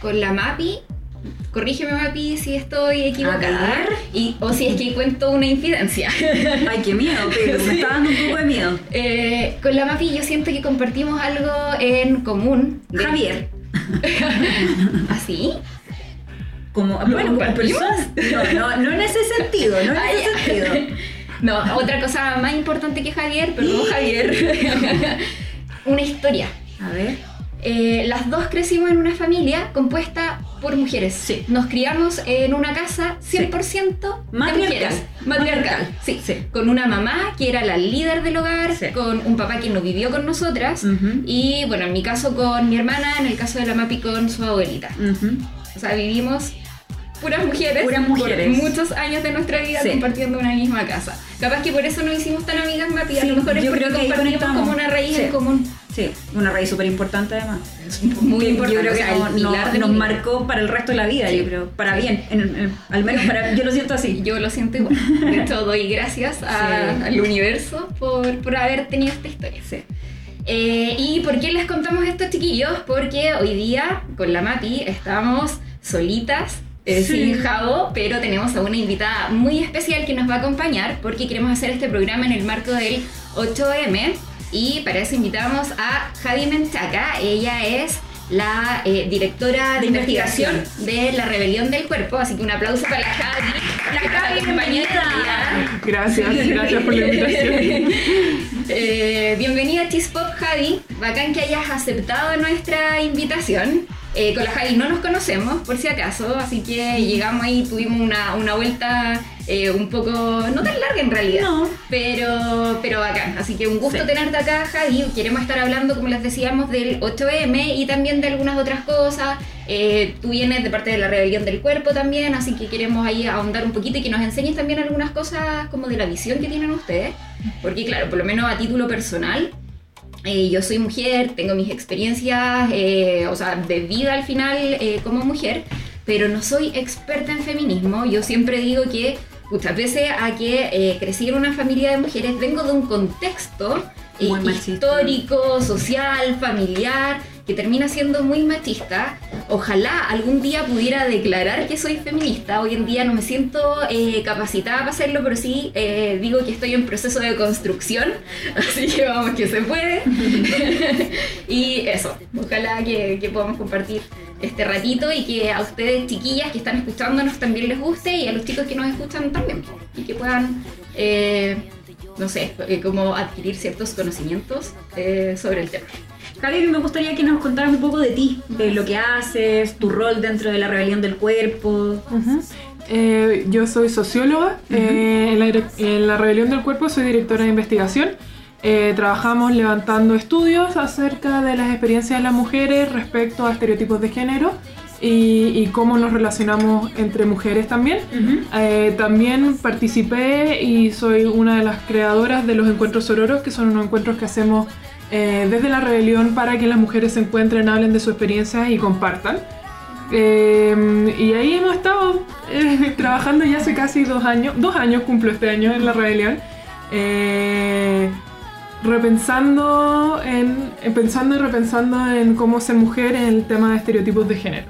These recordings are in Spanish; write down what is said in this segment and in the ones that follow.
Con la MAPI, corrígeme MAPI si estoy equivocada. O si es que cuento una infidencia. Ay, qué miedo, pero me está dando un poco de miedo. Eh, con la MAPI yo siento que compartimos algo en común. De- Javier, ¿Así? como, ¿Lo bueno, como compartimos? persona. No, no, no en ese sentido, no en Ah, ese ya. sentido. No, otra cosa más importante que Javier, perdón Javier. una historia. A ver. Eh, las dos crecimos en una familia compuesta por mujeres. Sí. Nos criamos en una casa 100% de Matriarcal. mujeres. Matriarcal. Sí. Sí. Con una mamá que era la líder del hogar, Sí. con un papá que no vivió con nosotras. Y bueno, en mi caso con mi hermana, en el caso de la Mapi con su abuelita. O sea, vivimos puras mujeres. Puras mujeres. Por muchos años de nuestra vida Sí. compartiendo una misma casa. Capaz que por eso nos hicimos tan amigas, Mapi. A Sí, lo mejor es porque compartimos como una raíz Sí. en común. Sí, una raíz súper importante además. Muy importante. Yo creo o que sea, no- nos marcó para el resto de la vida, Sí. yo creo. Para bien, en- en- al menos para, yo lo siento así. Yo lo siento igual. De hecho, doy gracias a- Sí. al universo por, por haber tenido esta historia. Sí. Eh, ¿Y por qué les contamos esto, chiquillos? Porque hoy día con la Mati estamos solitas, eh, Sí. Javo, pero tenemos a una invitada muy especial que nos va a acompañar porque queremos hacer este programa en el marco del 8M y para eso invitamos a Javi Menchaca. Ella es la eh, directora de, De investigación, investigación. de la rebelión del cuerpo, así que un aplauso para la Javi. La Javi, día. Gracias, gracias por la invitación. Eh, bienvenida a Cheese Pop Javi, bacán que hayas aceptado nuestra invitación. Eh, con la Javi no nos conocemos, por si acaso, así que llegamos ahí, tuvimos una, una vuelta eh, un poco, no tan larga en realidad, No. pero, pero bacán. Así que un gusto Sí. tenerte acá, Javi. Queremos estar hablando, como les decíamos, del 8M y también de algunas otras cosas. Eh, tú vienes de parte de la rebelión del cuerpo también, así que queremos ahí ahondar un poquito y que nos enseñes también algunas cosas como de la visión que tienen ustedes. Porque claro, por lo menos a título personal, eh, yo soy mujer, tengo mis experiencias, eh, o sea, de vida al final eh, como mujer, pero no soy experta en feminismo. Yo siempre digo que, muchas veces a que crecí en una familia de mujeres, vengo de un contexto histórico, social, familiar, que termina siendo muy machista. Ojalá algún día pudiera declarar que soy feminista. Hoy en día no me siento eh, capacitada para hacerlo, pero sí eh, digo que estoy en proceso de construcción. Así que vamos, que se puede. y eso, ojalá que, que podamos compartir este ratito y que a ustedes, chiquillas que están escuchándonos, también les guste y a los chicos que nos escuchan también. Y que puedan, eh, no sé, como adquirir ciertos conocimientos sobre el tema. Javi, me gustaría que nos contaras un poco de ti, de lo que haces, tu rol dentro de la rebelión del cuerpo. Eh, yo soy socióloga. eh, en, la, direc- en la Rebelión del Cuerpo soy directora de investigación. Eh, trabajamos levantando estudios acerca de las experiencias de las mujeres respecto a estereotipos de género y, y cómo nos relacionamos entre mujeres también. Eh, también participé y soy una de las creadoras de los encuentros sororos, que son unos encuentros que hacemos eh, desde la rebelión para que las mujeres se encuentren, hablen de su experiencia y compartan. Eh, y ahí hemos estado eh, trabajando ya hace casi dos años, dos años cumplo este año en la rebelión, repensando en, pensando y repensando en cómo ser mujer en el tema de estereotipos de género.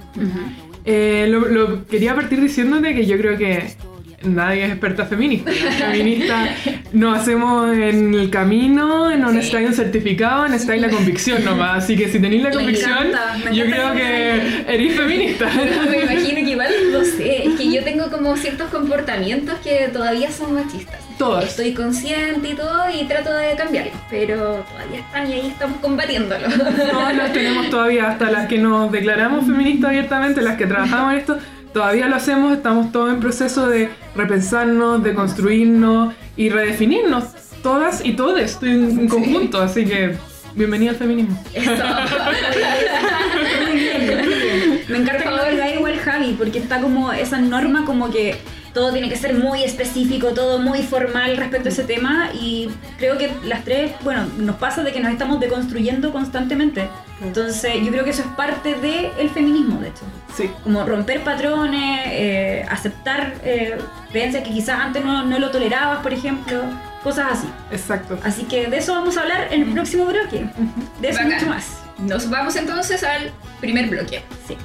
Lo, lo quería partir diciéndote que yo creo que nadie es experta feminista. Las feministas nos hacemos en el camino, no Sí. necesitáis un certificado, necesitáis la convicción nomás. Así que si tenéis la Me convicción, encanta, yo creo que que eres feminista. Me imagino que igual, no sé, es que yo tengo como ciertos comportamientos que todavía son machistas. Todas. Estoy consciente y todo y trato de cambiarlos, pero todavía están y ahí estamos combatiéndolo. Todas las tenemos todavía, hasta las que nos declaramos feministas abiertamente, las que trabajamos en esto, todavía lo hacemos, estamos todos en proceso de repensarnos, de construirnos y redefinirnos, todas y todes en, en conjunto, así que bienvenida al feminismo. Eso. Muy bien, muy bien. Me encanta que lo diga igual Javi, porque está como esa norma como que todo tiene que ser muy específico, todo muy formal respecto a ese tema y creo que las tres, bueno, nos pasa de que nos estamos deconstruyendo constantemente. Entonces yo creo que eso es parte del feminismo, de hecho. Sí. Como romper patrones, eh, aceptar eh, creencias que quizás antes no, no lo tolerabas, por ejemplo, cosas así. Exacto. Así que de eso vamos a hablar en el próximo bloque. De eso Bacán. mucho más. Nos vamos entonces al primer bloque. Sí.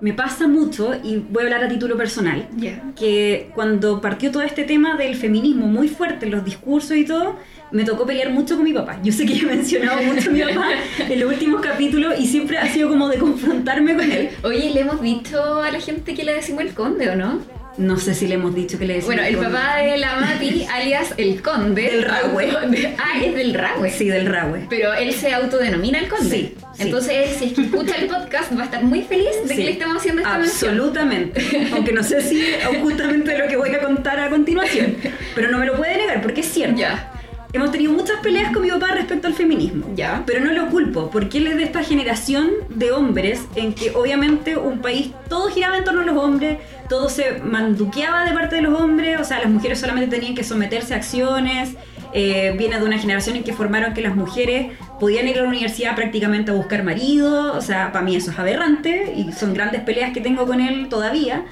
Me pasa mucho, y voy a hablar a título personal, Ya. que cuando partió todo este tema del feminismo muy fuerte en los discursos y todo, me tocó pelear mucho con mi papá. Yo sé que yo he mencionado mucho a mi papá en los últimos capítulos y siempre ha sido como de confrontarme con él. Oye, le hemos dicho a la gente que le decimos el conde, ¿o no? No sé si le hemos dicho que le decimos. Bueno, el papá de la Mati, alias el conde. Del Rahue. Ah, es del Rahue. Sí, del Rahue. Pero él se autodenomina el conde. Sí. Entonces si es que escucha el podcast, va a estar muy feliz de Sí, que le estemos haciendo esta mención. Absolutamente. Aunque no sé si es justamente lo que voy a contar a continuación. Pero no me lo puede negar porque es cierto. Ya. Hemos tenido muchas peleas con mi papá respecto al feminismo. Ya. Pero no lo culpo, porque él es de esta generación de hombres en que obviamente un país todo giraba en torno a los hombres, todo se manduqueaba de parte de los hombres, o sea, las mujeres solamente tenían que someterse a acciones. eh, viene de una generación en que formaron que las mujeres podían ir a la universidad prácticamente a buscar marido, o sea, para mí eso es aberrante y son grandes peleas que tengo con él todavía.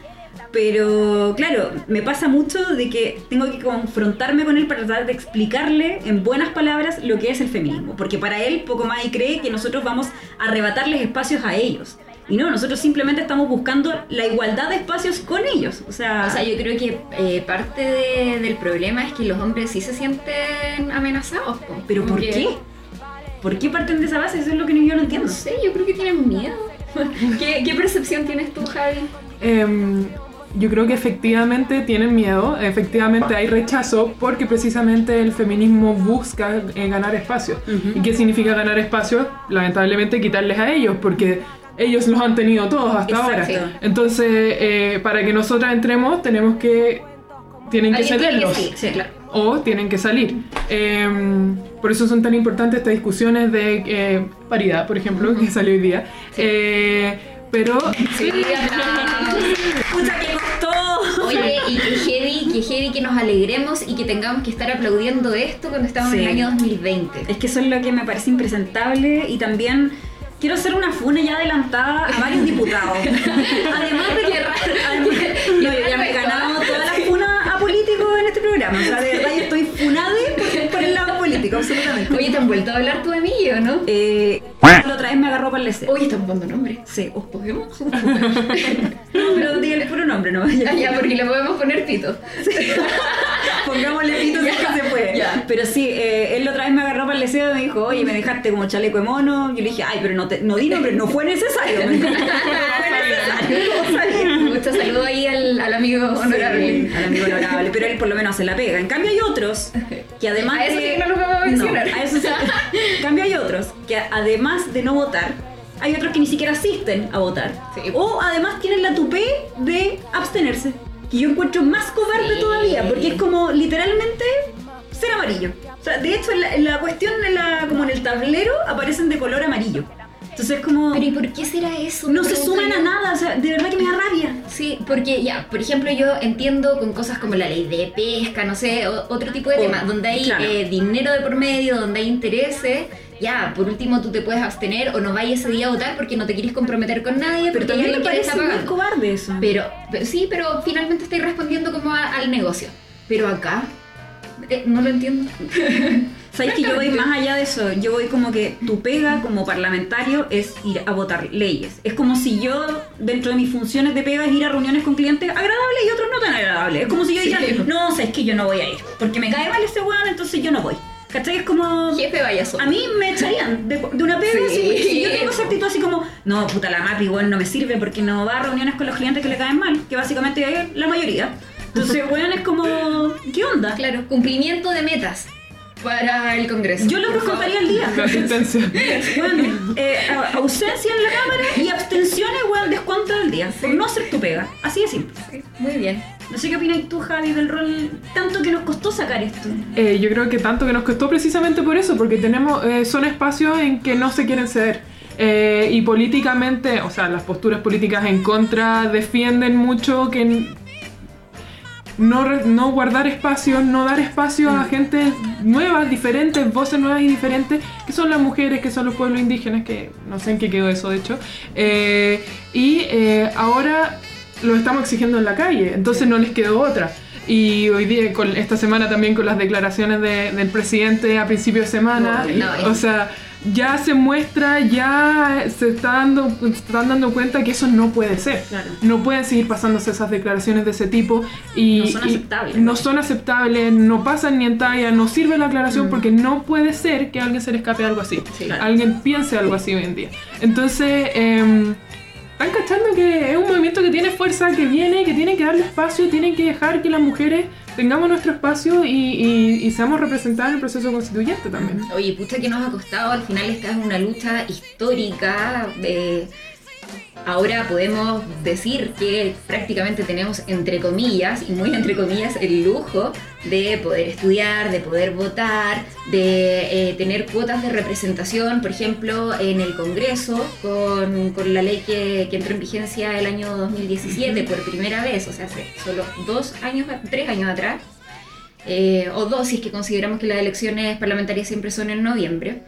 Pero claro, me pasa mucho de que tengo que confrontarme con él para tratar de explicarle en buenas palabras lo que es el feminismo. Porque para él poco más y cree que nosotros vamos a arrebatarles espacios a ellos. Y no, nosotros simplemente estamos buscando la igualdad de espacios con ellos. O sea, O sea, yo creo que eh, parte de- del problema es que los hombres sí se sienten amenazados. po. ¿pero por que- qué? ¿Por qué parten de esa base? Eso es lo que yo no entiendo. No sé, yo creo que tienen miedo. ¿Qué, qué percepción tienes tú, Javi? Em, yo creo que efectivamente tienen miedo, efectivamente hay rechazo porque precisamente el feminismo busca eh, ganar espacio. Ujú. ¿Y qué significa ganar espacio? Lamentablemente quitarles a ellos porque ellos los han tenido todos hasta Exacto. ahora. Entonces, eh, para que nosotras entremos tenemos que... Tienen que cederlos sí, sí, claro. o tienen que salir. Em, por eso son tan importantes estas discusiones de eh, paridad, por ejemplo, que salió hoy día. Eh, pero Sí, aplausos. ¡Pucha, que y que heavy, que heavy que nos alegremos y que tengamos que estar aplaudiendo esto cuando estamos en el año 2020. Es que eso es lo que me parece impresentable y también quiero hacer una funa ya adelantada a varios diputados. Además de que no, yo ya me he ganado todas las funas a políticos en este programa. O sea, de verdad yo estoy funade por, por el lado político, absolutamente. Oye, ¿te han vuelto a hablar tú de mí o no? Eh, la otra vez me agarró para el deseo. Oye, estamos dando nombre. Sí, oh, ¿Podemos? no, pero diga el puro nombre, ¿no? Ah, ya, porque le podemos poner pito. Pongámosle pito si es que se Pero sí, eh, él la otra vez me agarró para el deseo y me dijo, oye, me dejaste como chaleco de mono. Yo le dije, ay, pero no, te, no di nombre, no fue necesario. No fue necesario. saludo ahí al, al amigo honorable. Sí, al amigo honorable, pero él por lo menos se la pega. En cambio hay otros que además A eso de... sí que no lo vamos a mencionar. No, a eso sí. En cambio hay otros que además de no votar, hay otros que ni siquiera asisten a votar. Sí. O además tienen la tupé de abstenerse. Que yo encuentro más cobarde Sí. todavía, porque es como literalmente ser amarillo. O sea, de hecho, en la, en la cuestión, en la, como en el tablero, aparecen de color amarillo. Entonces es como... Pero ¿y por qué será eso? no se suman a nada, o sea, de verdad que me da rabia. Sí, porque ya, por ejemplo, yo entiendo con cosas como la ley de pesca, no sé, o- otro tipo de Oh, temas, donde hay claro. eh, dinero de por medio, donde hay intereses, ya, por último tú te puedes abstener o no vayas ese día a votar porque no te quieres comprometer con nadie, Pero también me parece muy cobarde eso. Pero, pero sí, pero finalmente estoy respondiendo como a- al negocio. Pero acá, eh, no lo entiendo. ¿Sabes que yo voy más allá de eso? Yo voy como que tu pega como parlamentario es ir a votar leyes. Es como si yo, dentro de mis funciones de pega, es ir a reuniones con clientes agradables y otros no tan agradables. Es como si yo dijera, Sí. no, sabes que yo no voy a ir, porque me cae mal ese weón, entonces yo no voy. ¿Cachai? Es como... Jefe. A mí me echarían de, de una pega Sí. si, si yo tengo esa actitud así como, no, puta, la MAPI igual no me sirve porque no va a reuniones con los clientes que le caen mal, que básicamente es la mayoría. Entonces, weón, es como, ¿qué onda? Claro, cumplimiento de metas. para el Congreso. Yo logro por favor. contaría al día. La asistencia. Weón, eh, ausencia en la cámara y abstenciones, weón, descuento del día. Por no hacer tu pega. Así de simple. Sí, Muy bien. No sé qué opinas tú, Javi, del rol tanto que nos costó sacar esto. Eh, yo creo que tanto que nos costó precisamente por eso, porque tenemos eh, son espacios en que no se quieren ceder. Eh, y políticamente, o sea, las posturas políticas en contra defienden mucho que no, no guardar espacios, no dar espacio a gente nuevas, diferentes, voces nuevas y diferentes, que son las mujeres, que son los pueblos indígenas, que no sé en qué quedó eso de hecho. Eh, y eh, ahora lo estamos exigiendo en la calle, entonces no les quedó otra. Y hoy día, con esta semana también con las declaraciones de- del presidente a principio de semana, No, no, es- o sea, ya se muestra, ya se, está dando, se están dando cuenta que eso no puede ser. Claro. No pueden seguir pasándose esas declaraciones de ese tipo y No son aceptables. no son aceptables, no pasan ni en talla, no sirve la aclaración Mm. porque no puede ser que a alguien se le escape algo así. Sí. Claro. Alguien piense algo así hoy en día. Entonces, em, están cachando que es un movimiento que tiene fuerza, que viene, que tiene que darle espacio, tienen que dejar que las mujeres tengamos nuestro espacio y, y- y seamos representadas en el proceso constituyente también. Oye, pucha que nos ha costado, al final esta es una lucha histórica. eh, ahora podemos decir que prácticamente tenemos, entre comillas, y muy entre comillas, el lujo de poder estudiar, de poder votar, de eh, tener cuotas de representación, por ejemplo, en el Congreso, con, con la ley que, que entró en vigencia el año 2017 por primera vez, o sea, hace solo dos años, tres años atrás. eh, o dos si es que consideramos que las elecciones parlamentarias siempre son en noviembre.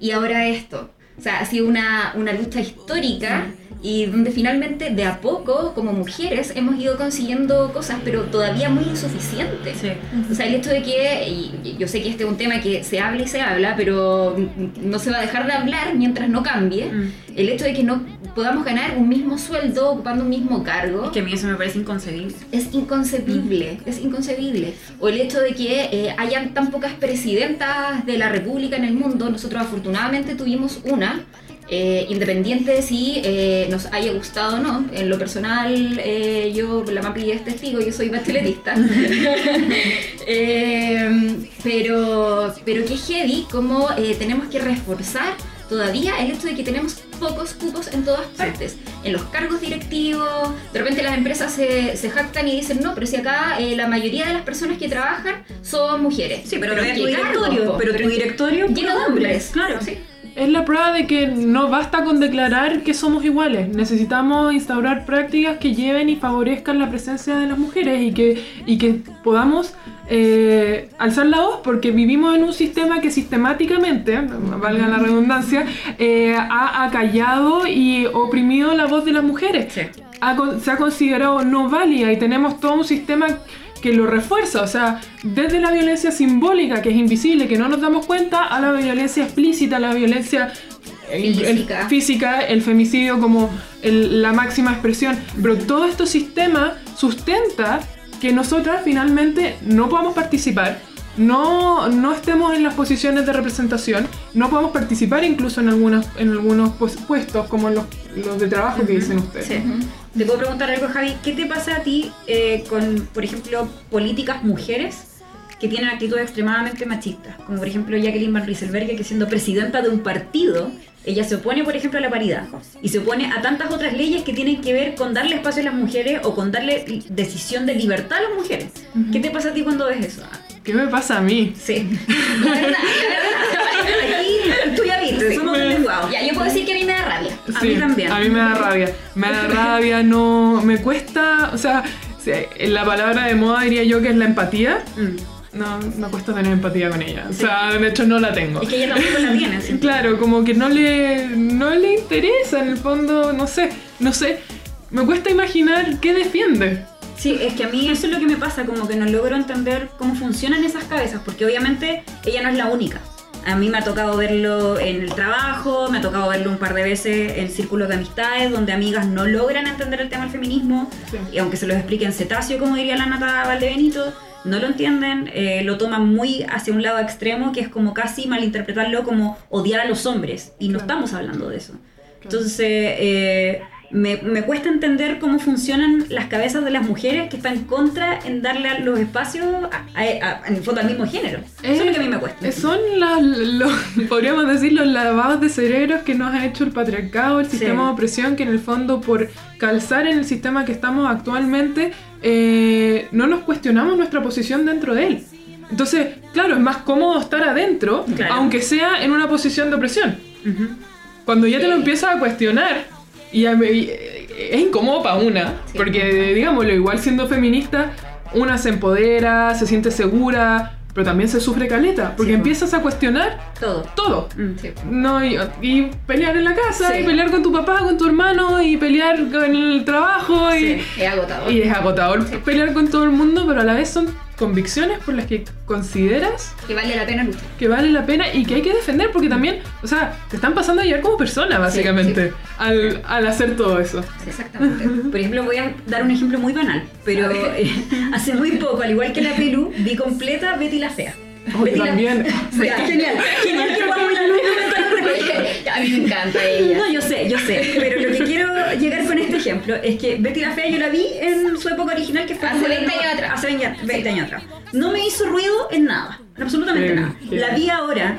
Y ahora esto. O sea, ha sido una, una lucha histórica y donde finalmente de a poco, como mujeres, hemos ido consiguiendo cosas, pero todavía muy insuficientes. Sí. O sea, el hecho de que, y yo sé que este es un tema que se habla y se habla, pero no se va a dejar de hablar mientras no cambie, Mm. El hecho de que no podamos ganar un mismo sueldo ocupando un mismo cargo, Es que a mí eso me parece inconcebible. es inconcebible, es inconcebible. O el hecho de que eh, hayan tan pocas presidentas de la República en el mundo, nosotros afortunadamente tuvimos una, eh, independiente de si eh, nos haya gustado o no. En lo personal, eh, yo, la Mapi es testigo, yo soy bacheletista. Pero, pero que heavy como tenemos que reforzar todavía el hecho de que tenemos pocos cupos en todas partes. En los cargos directivos, de repente las empresas se, se jactan y dicen, no, pero si acá eh, la mayoría de las personas que trabajan son mujeres. Sí, pero, ¿en ve tu directorio. pero tu ¿en qué- directorio lleno de hombres. Claro. Sí. Es la prueba de que no basta con declarar que somos iguales. Necesitamos instaurar prácticas que lleven y favorezcan la presencia de las mujeres y que, y que podamos eh, alzar la voz porque vivimos en un sistema que sistemáticamente, valga la redundancia, eh, ha acallado y oprimido la voz de las mujeres. Sí. Ha se ha considerado no válida y tenemos todo un sistema que lo refuerza, o sea, desde la violencia simbólica, que es invisible, que no nos damos cuenta, a la violencia explícita, a la violencia el- física, el femicidio como el- la máxima expresión. Pero todo este sistema sustenta que nosotras finalmente no podamos participar, no, no estemos en las posiciones de representación, no podamos participar incluso en, algunos en algunos pues- puestos como los, los de trabajo que dicen ustedes. Sí. Te puedo preguntar algo, Javi. ¿Qué te pasa a ti eh, con, por ejemplo, políticas mujeres que tienen actitudes extremadamente machistas? Como por ejemplo Jacqueline Van Rieselberghe, que siendo presidenta de un partido, ella se opone, por ejemplo, a la paridad y se opone a tantas otras leyes que tienen que ver con darle espacio a las mujeres o con darle decisión de libertad a las mujeres. ¿Qué te pasa a ti cuando ves eso? ¿Qué me pasa a mí? Sí. La verdad, la verdad. Aquí tú ya viste, somos Me- lenguados. Ya, yo puedo decir que a mí me da rabia. A mí también. A mí me da rabia. Me da rabia, no. Me cuesta. O sea, la palabra de moda diría yo que es la empatía. Mm. No, me cuesta tener empatía con ella. O sea, de hecho no la tengo. Es que ella tampoco la tiene. así. Claro, como que no le, no le interesa en el fondo, no sé, no sé. Me cuesta imaginar qué defiende. Sí, es que a mí eso es lo que me pasa, como que no logro entender cómo funcionan esas cabezas, porque obviamente ella no es la única. A mí me ha tocado verlo en el trabajo, me ha tocado verlo un par de veces en círculos de amistades, donde amigas no logran entender el tema del feminismo, Sí. y aunque se los explique en cetáceo, como diría la Nata Valdebenito, no lo entienden, eh, lo toman muy hacia un lado extremo, que es como casi malinterpretarlo como odiar a los hombres, y no Claro. estamos hablando de eso. Entonces, eh, me, me cuesta entender cómo funcionan las cabezas de las mujeres que están contra en darle los espacios, a- a- a- en el fondo, al mismo género. Eso es lo que a mí me cuesta. Eh, Son los, podríamos decir, los lavados de cerebros que nos ha hecho el patriarcado, el Sí. sistema de opresión, que en el fondo por calzar en el sistema que estamos actualmente, eh, no nos cuestionamos nuestra posición dentro de él. Entonces, claro, es más cómodo estar adentro, Claro. aunque sea en una posición de opresión. Cuando ya te lo empiezas a cuestionar, y, a- y- es incómodo para una, Sí. porque digámoslo, igual siendo feminista, una se empodera, se siente segura, pero también se sufre caleta, porque Sí, empiezas a cuestionar Todo. todo. Mm. Sí. No, y, y pelear en la casa, Sí. y pelear con tu papá, con tu hermano, y pelear con el trabajo, y. Es agotador. y es agotador pelear con todo el mundo, pero a la vez son convicciones por las que consideras Que vale la pena luchar. que vale la pena y que hay que defender porque también, o sea, te están pasando a llevar como persona básicamente sí. Al, al hacer todo eso. Exactamente. Por ejemplo, voy a dar un ejemplo muy banal, pero eh, hace muy poco, al igual que la Pelu, vi completa Betty la Fea. Oh, Betty la- también. Ya, genial, genial que a mí me encanta ella. No, yo sé, yo sé, pero lo que quiero llegar con este ejemplo es que Betty la Fea yo la vi en su época original que fue Hace como 20 en- años atrás. Hace 20, 20 años atrás. No me hizo ruido en nada, en absolutamente Sí, nada. sí. La vi ahora.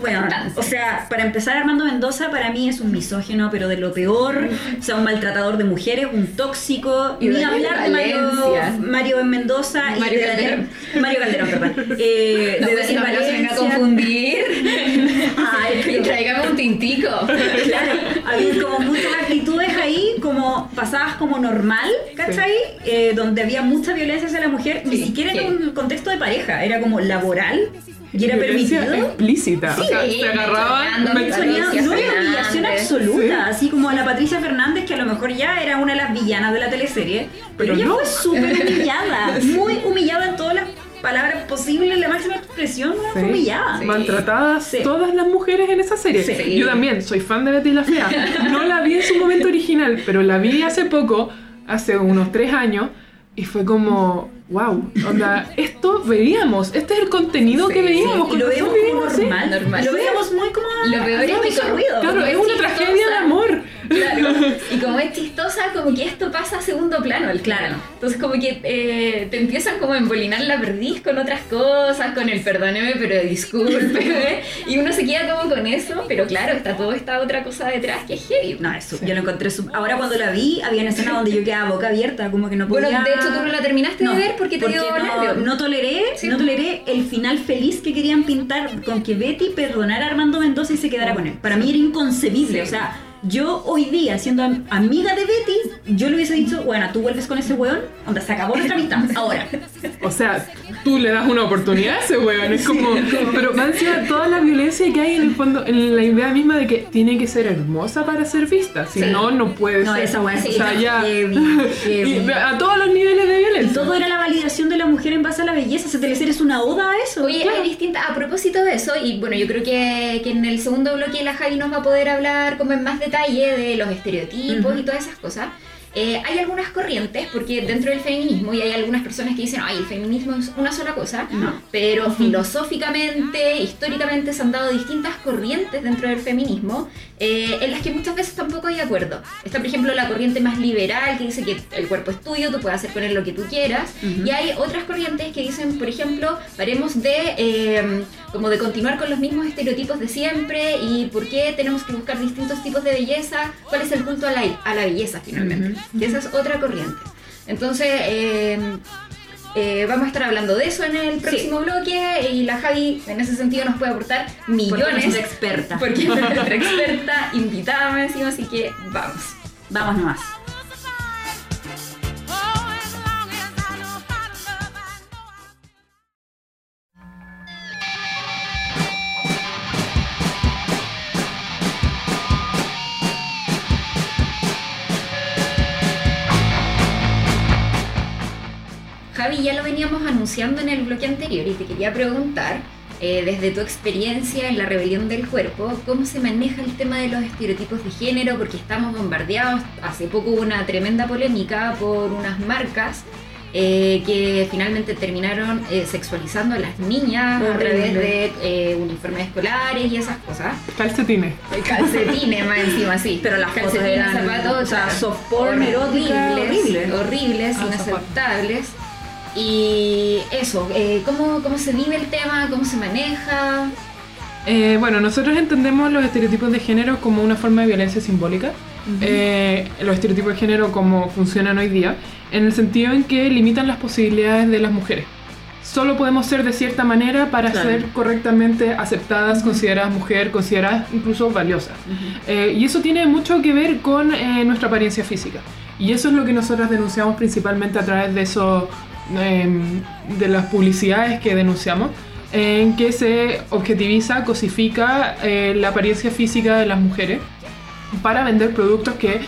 Bueno, o sea, para empezar, Armando Mendoza para mí es un misógino, pero de lo peor. O sea, un maltratador de mujeres, un tóxico. Y Ni hablar de Mario, Valencia. Mario en Mendoza Mario y de Calderón. Mario Calderón, perdón. Eh, No, de pues, Daniel no, no se venga a Valencia. confundir. Ay, Y tráigame un tintico. Claro, había como muchas actitudes ahí, como pasadas como normal, ¿cachai? Eh, donde había mucha violencia hacia la mujer, ni siquiera sí. en un contexto de pareja, era como laboral y era permitido. explícita. o sea, Sí, se agarraban. no era humillación absoluta, Sí. así como a la Patricia Fernández, que a lo mejor ya era una de las villanas de la teleserie, pero, Pero ella no. fue súper humillada, muy humillada en todas las palabras posibles, la máxima expresión fue Sí. humillada. Sí. Maltratadas Sí. todas las mujeres en esa serie. Sí. Yo también soy fan de Betty la Fea. No la vi en su momento original, pero la vi hace poco, hace unos tres años, y fue como, wow, onda, esto veíamos, este es el contenido Sí, que veíamos. Con lo veíamos, sí. normal, normal. lo veíamos muy como... Lo como- ruido. Claro, es una tragedia de amor. Claro. Y como es chistosa, como que esto pasa a segundo plano al Claro. Entonces como que eh, te empiezan como a embolinar la perdiz con otras cosas, con el perdóneme, pero disculpe. y uno se queda como con eso, pero claro, está toda esta otra cosa detrás que es heavy. No, eso, yo lo encontré sub- Ahora cuando la vi, había una escena donde yo quedaba boca abierta, como que no podía... Bueno, de hecho tú no la terminaste de ver porque te dio no, no toleré, Sí. no toleré el final feliz que querían pintar con que Betty perdonara a Armando Mendoza y se quedara con él. Para mí era inconcebible, Sí. o sea, yo hoy día, siendo am- amiga de Betty, yo le hubiese dicho, bueno, tú vuelves con ese weón, onda, se acabó nuestra amistad, ahora. O sea, tú le das una oportunidad a ese weón. Es como. Pero más encima toda la violencia que hay en el fondo, en la idea misma de que tiene que ser hermosa para ser vista. Si Sí. no, no puede No, ser. esa weá O sea, ya. heavy, heavy. Y a todos los niveles de Y violencia. todo era la validación de la mujer en base a la belleza, esa teleserie es una oda a eso. Oye, claro. hay distintas, a propósito de eso, y bueno, yo creo que, que en el segundo bloque la Javi nos va a poder hablar como en más detalle de los estereotipos y todas esas cosas. Eh, hay algunas corrientes, porque dentro del feminismo, y hay algunas personas que dicen, ay, el feminismo es una sola cosa, No. pero filosóficamente, históricamente se han dado distintas corrientes dentro del feminismo, eh, en las que muchas veces tampoco hay acuerdo. Está, por ejemplo, la corriente más liberal, que dice que el cuerpo es tuyo, tú puedes hacer con él lo que tú quieras, y hay otras corrientes que dicen, por ejemplo, paremos de eh, como de continuar con los mismos estereotipos de siempre y por qué tenemos que buscar distintos tipos de belleza, cuál es el culto a la, a la belleza finalmente. Y esa es otra corriente. Entonces, eh, eh, vamos a estar hablando de eso en el próximo bloque y la Javi en ese sentido nos puede aportar Porque es millones. nuestra experta. Porque es nuestra experta invitada encima, así que vamos. Vamos nomás. Ya lo veníamos anunciando en el bloque anterior y te quería preguntar, eh, desde tu experiencia en la rebelión del cuerpo, ¿cómo se maneja el tema de los estereotipos de género? Porque estamos bombardeados, hace poco hubo una tremenda polémica por unas marcas eh, que finalmente terminaron eh, sexualizando a las niñas a través de eh, uniformes escolares y esas cosas. Calcetines. Calcetines más encima, sí. Pero las fotos Calcetines, eran, zapatos, o sea, soft porn horribles, horrible. horribles, Ah, inaceptables. Y eso, eh, ¿cómo, ¿cómo se vive el tema? ¿Cómo se maneja? Eh, bueno, nosotros entendemos los estereotipos de género como una forma de violencia simbólica. Eh, los estereotipos de género como funcionan hoy día, en el sentido en que limitan las posibilidades de las mujeres. Solo podemos ser de cierta manera para Claro. ser correctamente aceptadas, consideradas mujer, consideradas incluso valiosas. Eh, y eso tiene mucho que ver con nuestra apariencia física. Y eso es lo que nosotros denunciamos principalmente a través de eso, em, de las publicidades que denunciamos, en que se objetiviza, cosifica eh, la apariencia física de las mujeres para vender productos que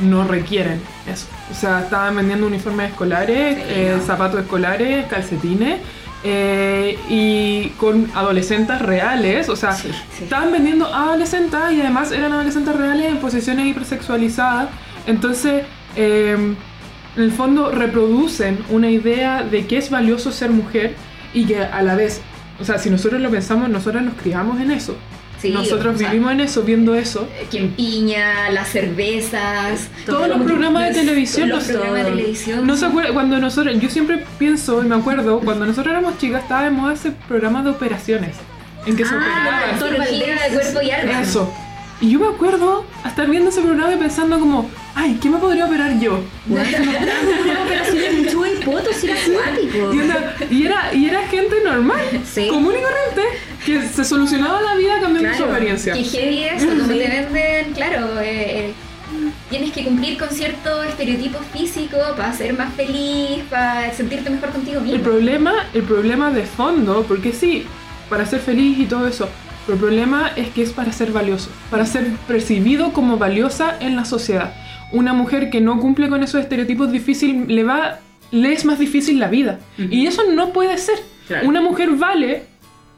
no requieren eso. O sea, estaban vendiendo uniformes escolares, Sí, eh, no. zapatos escolares, calcetines. eh, y con adolescentes reales, o sea, Sí, sí. estaban vendiendo adolescentes y además eran adolescentes reales en posiciones hipersexualizadas. Entonces, eh, en el fondo reproducen una idea de que es valioso ser mujer y que a la vez, o sea, si nosotros lo pensamos, nosotros nos criamos en eso. Sí, nosotros o sea, vivimos en eso, viendo eso. Quien piña, las cervezas, Todos los programas de televisión, los los- programas de televisión. No se acuerda, cuando nosotros, yo siempre pienso y me acuerdo, cuando nosotros éramos chicas estaba de moda ese programa de operaciones, en que se Ah, operaban. de cuerpo y alma. Eso. Y yo me acuerdo estar viendo ese programa y pensando como, ay, ¿qué me podría operar yo? operaciones en chuba y poto, si era acuático. Y, onda- y era, y era gente normal, Sí. común y corriente, que se solucionaba la vida cambiando su Claro, apariencia. Que heavy eso, como Sí. te venden, claro, eh, eh, tienes que cumplir con cierto estereotipo físico para ser más feliz, para sentirte mejor contigo El mismo. problema, el problema de fondo, porque sí, para ser feliz y todo eso, pero el problema es que es para ser valioso, para ser percibido como valiosa en la sociedad. Una mujer que no cumple con esos estereotipos difícil le va, le es más difícil la vida. Y eso no puede ser. Claro. Una mujer vale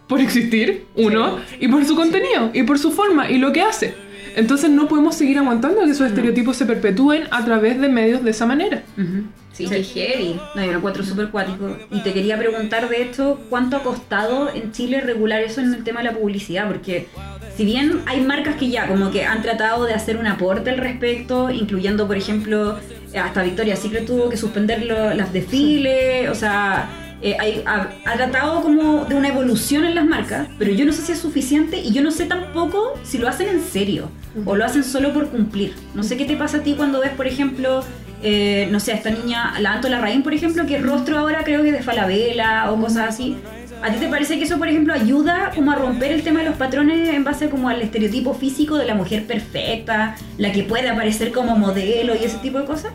por existir, uno, y por su contenido, y por su forma, y lo que hace. Entonces no podemos seguir aguantando que esos estereotipos se perpetúen a través de medios de esa manera. Ujú. Sí, que heavy. No, yo lo encuentro súper cuático. Y te quería preguntar, de hecho, ¿cuánto ha costado en Chile regular eso en el tema de la publicidad? Porque si bien hay marcas que ya como que han tratado de hacer un aporte al respecto, incluyendo, por ejemplo, hasta Victoria's Secret tuvo que suspender lo- las desfiles, o sea, eh, hay- ha, ha tratado como de una evolución en las marcas, pero yo no sé si es suficiente y yo no sé tampoco si lo hacen en serio o lo hacen solo por cumplir. No sé qué te pasa a ti cuando ves, por ejemplo, eh, no sé, esta niña, la Anto Larraín, por ejemplo, que el rostro ahora creo que es de Falabella o cosas así. ¿A ti te parece que eso, por ejemplo, ayuda como a romper el tema de los patrones en base como al estereotipo físico de la mujer perfecta, la que puede aparecer como modelo y ese tipo de cosas?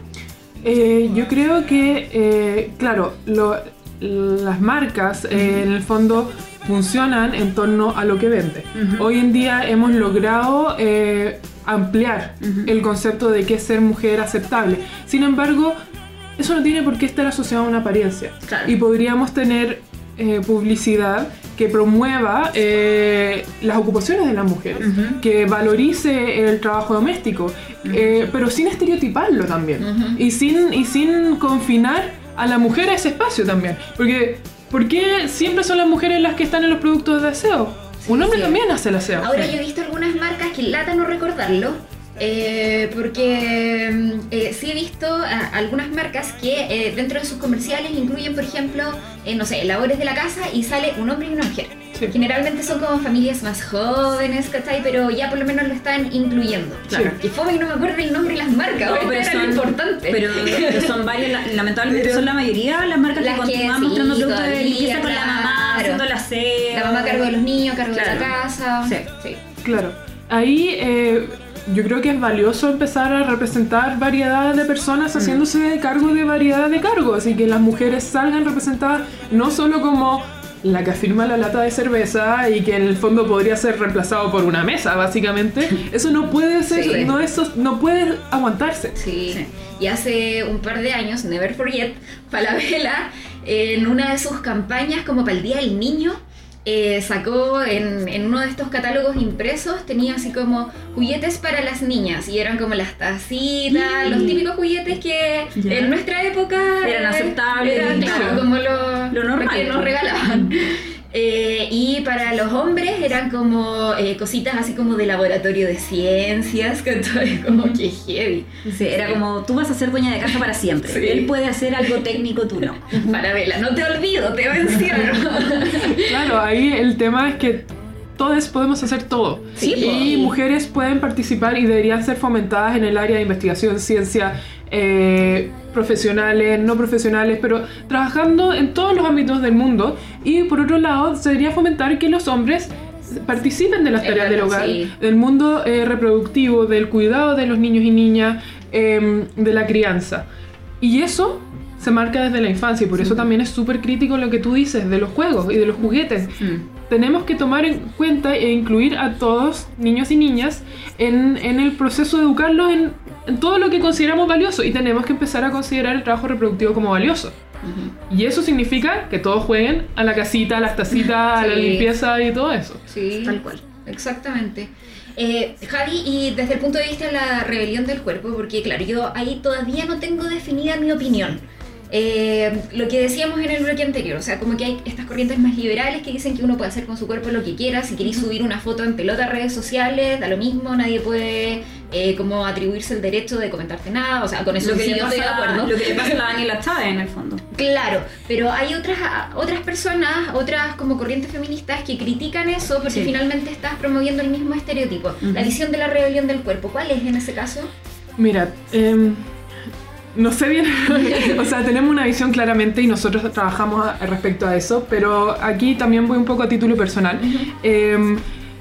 Eh, yo creo que, eh, claro, lo- las marcas eh, en el fondo funcionan en torno a lo que vende. Hoy en día hemos logrado eh, ampliar el concepto de qué es ser mujer aceptable. Sin embargo, eso no tiene por qué estar asociado a una apariencia. Claro. Y podríamos tener eh, publicidad que promueva eh, las ocupaciones de las mujeres, que valorice el trabajo doméstico, eh, pero sin estereotiparlo también. Y, sin, y sin confinar a la mujer a ese espacio también. Porque, ¿por qué siempre son las mujeres las que están en los productos de aseo? Un hombre sí. también hace el aseo. Ahora yo he visto algunas marcas que lata no recordarlo. Eh, porque mm, eh, sí he visto a- algunas marcas que eh, dentro de sus comerciales incluyen, por ejemplo, eh, no sé, labores de la casa y sale un hombre y una mujer. Sí. Generalmente son como familias más jóvenes, ¿cachai? Pero ya por lo menos lo están incluyendo. Claro. Que fome que no me acuerdo el nombre y las marcas, No, pero era son- lo importante. Pero, pero son varias, la- lamentablemente Pero- son la mayoría las marcas Las que que continúan sí, mostrando productos de limpieza con la mamá, claro. haciendo el aseo. la mamá a cargo de los niños, a cargo de la casa. Sí. sí. Claro. Ahí eh, yo creo que es valioso empezar a representar variedad de personas haciéndose cargo de variedad de cargos y que las mujeres salgan representadas no solo como la que afirma la lata de cerveza y que en el fondo podría ser reemplazado por una mesa, básicamente. Eso no puede ser, Sí. no, eso no puede aguantarse. Sí. Sí. Y hace un par de años, Never Forget, Falabella, en una de sus campañas como para el Día del Niño, eh, sacó en, en uno de estos catálogos impresos, tenía así como juguetes para las niñas y eran como las tacitas, los típicos juguetes que en nuestra época Eran aceptables, claro. como lo, Lo normal, que nos pues. regalaban. Eh, y para los hombres eran como eh, cositas así como de laboratorio de ciencias, que como que heavy. Sí, era como, tú vas a ser dueña de casa para siempre. Sí. Él puede hacer algo técnico, tú no. Para Vela, no te olvido, te menciono. Claro, ahí el tema es que todos podemos hacer todo. Sí, y mujeres pueden participar y deberían ser fomentadas en el área de investigación, ciencia, eh, profesionales, no profesionales, pero trabajando en todos los ámbitos del mundo. Y por otro lado, se debería fomentar que los hombres participen de las tareas del hogar, sí. del mundo eh, reproductivo, del cuidado de los niños y niñas, eh, de la crianza. Y eso se marca desde la infancia y por eso también es súper crítico lo que tú dices de los juegos y de los juguetes. Tenemos que tomar en cuenta e incluir a todos, niños y niñas, en, en el proceso de educarlos en todo lo que consideramos valioso y tenemos que empezar a considerar el trabajo reproductivo como valioso. Y eso significa que todos jueguen a la casita, a las tacitas, a la limpieza y todo eso. Sí, Tal cual. Exactamente. Eh, Javi, y desde el punto de vista de la rebelión del cuerpo, porque claro, yo ahí todavía no tengo definida mi opinión. Eh, lo que decíamos en el bloque anterior, o sea, como que hay estas corrientes más liberales que dicen que uno puede hacer con su cuerpo lo que quiera, si queréis subir una foto en pelota a redes sociales, da lo mismo, nadie puede eh, como atribuirse el derecho de comentarte nada, o sea, con eso Lo que, sí yo estoy de acuerdo. lo que le pasa a la Daniela Chávez en el fondo. Claro, pero hay otras, otras personas, otras como corrientes feministas que critican eso porque Sí. finalmente estás promoviendo el mismo estereotipo. La visión de la rebelión del cuerpo, ¿cuál es en ese caso? Mira, em, no sé bien, o sea, tenemos una visión claramente y nosotros trabajamos a- respecto a eso, pero aquí también voy un poco a título personal. Em,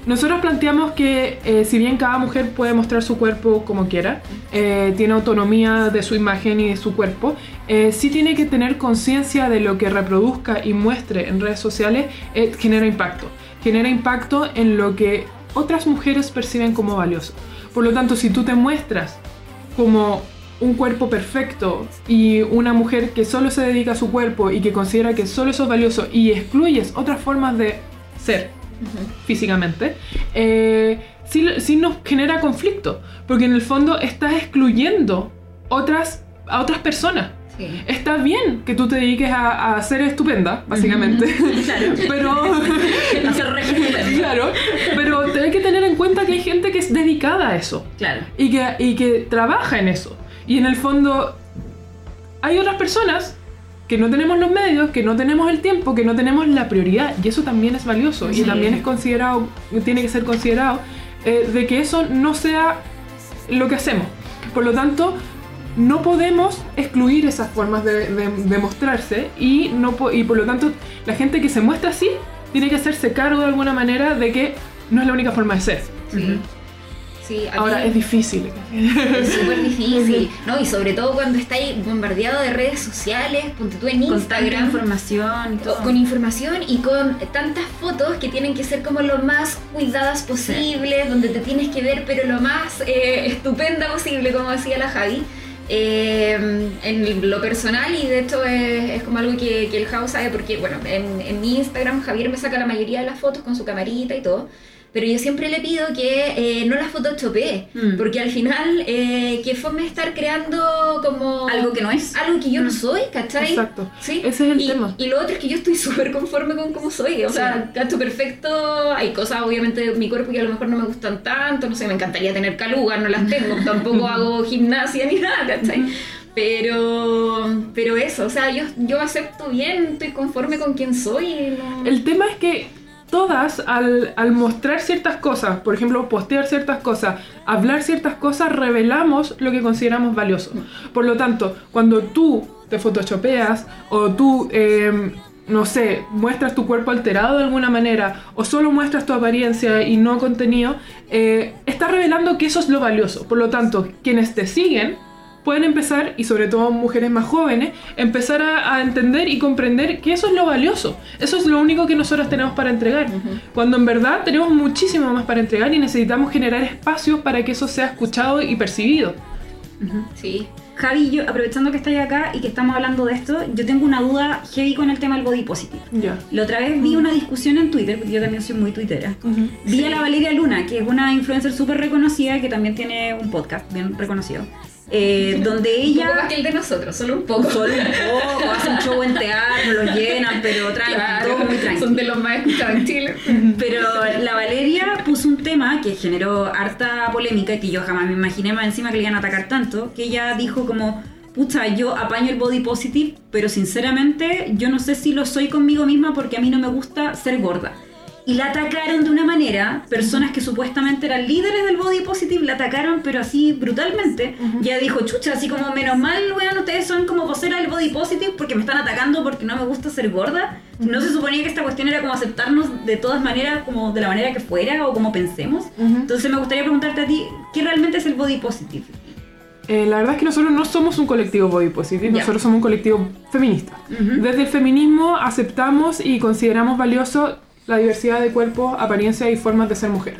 nosotros planteamos que eh, si bien cada mujer puede mostrar su cuerpo como quiera, eh, tiene autonomía de su imagen y de su cuerpo, eh, sí tiene que tener conciencia de lo que reproduzca y muestre en redes sociales, eh, genera impacto. Genera impacto en lo que otras mujeres perciben como valioso. Por lo tanto, si tú te muestras como un cuerpo perfecto y una mujer que solo se dedica a su cuerpo y que considera que solo eso es valioso y excluyes otras formas de ser físicamente, eh, sí, sí nos genera conflicto, porque en el fondo estás excluyendo otras, a otras personas. Sí. Está bien que tú te dediques a, a ser estupenda, básicamente, Claro. pero... Claro, pero hay que tener en cuenta que hay gente que es dedicada a eso Claro. y que, y que trabaja en eso. Y en el fondo hay otras personas que no tenemos los medios, que no tenemos el tiempo, que no tenemos la prioridad. Y eso también es valioso Sí. y también es considerado, tiene que ser considerado, eh, de que eso no sea lo que hacemos. Por lo tanto, no podemos excluir esas formas de, de- de mostrarse y, no, po- y por lo tanto la gente que se muestra así tiene que hacerse cargo de alguna manera de que no es la única forma de ser. Sí. Sí, Ahora es difícil. es súper difícil, ¿no? Y sobre todo cuando estáis bombardeado de redes sociales, ponte tú en Con Instagram. información y todo. Con información y con tantas fotos que tienen que ser como lo más cuidadas posibles, donde te tienes que ver pero lo más eh, estupenda posible, como decía la Javi. Eh, en lo personal y de hecho es, es como algo que, que el House sabe porque, bueno, en, en mi Instagram Javier me saca la mayoría de las fotos con su camarita y todo. Pero yo siempre le pido que eh, no las photoshopee, Mm. porque al final eh, que fome estar creando como Algo que no es. algo que yo no Mm. soy, ¿cachai? Exacto. Sí. Ese es el y, tema. Y lo otro es que yo estoy súper conforme con cómo soy. O sea, cacho perfecto. Hay cosas, obviamente, de mi cuerpo que a lo mejor no me gustan tanto. No sé, me encantaría tener calugas, no las tengo. Tampoco hago gimnasia ni nada, ¿cachai? Pero, pero eso, o sea, yo, yo acepto bien, estoy conforme con quien soy. no- El tema es que todas, al, al mostrar ciertas cosas, por ejemplo, postear ciertas cosas, hablar ciertas cosas, revelamos lo que consideramos valioso. Por lo tanto, cuando tú te photoshopeas o tú, eh, no sé, muestras tu cuerpo alterado de alguna manera o solo muestras tu apariencia y no contenido, eh, estás revelando que eso es lo valioso. Por lo tanto, quienes te siguen pueden empezar, y sobre todo mujeres más jóvenes, empezar a, a entender y comprender que eso es lo valioso. Eso es lo único que nosotros tenemos para entregar. Cuando en verdad tenemos muchísimo más para entregar y necesitamos generar espacios para que eso sea escuchado y percibido. Sí. Javi, yo, aprovechando que estáis acá y que estamos hablando de esto, yo tengo una duda heavy con el tema del body positive. Ya. La otra vez vi una discusión en Twitter, porque yo también soy muy twittera. Ujú. Vi a la Valeria Luna, que es una influencer súper reconocida, que también tiene un podcast bien reconocido, eh, donde Un poco ella... más que el de nosotros, solo un poco. Solo un poco, hace un show en teatro, lo llenan, pero tranqui, Claro, todo muy tranqui. son de los más escuchados en Chile. Pero la Valeria puso un tema que generó harta polémica y que yo jamás me imaginé más encima que le iban a atacar tanto, que ella dijo como, pucha, yo apaño el body positive, pero sinceramente yo no sé si lo soy conmigo misma porque a mí no me gusta ser gorda. Y la atacaron de una manera, personas que supuestamente eran líderes del body positive la atacaron, pero así brutalmente. Y ella dijo, chucha, así como menos mal, weón, ustedes son como vocera del body positive porque me están atacando porque no me gusta ser gorda. No se suponía que esta cuestión era como aceptarnos de todas maneras, como de la manera que fuera o como pensemos. Ujú. Entonces me gustaría preguntarte a ti, ¿qué realmente es el body positive? Eh, la verdad es que nosotros no somos un colectivo body positive, Ya. nosotros somos un colectivo feminista. Desde el feminismo aceptamos y consideramos valioso la diversidad de cuerpos, apariencias y formas de ser mujer,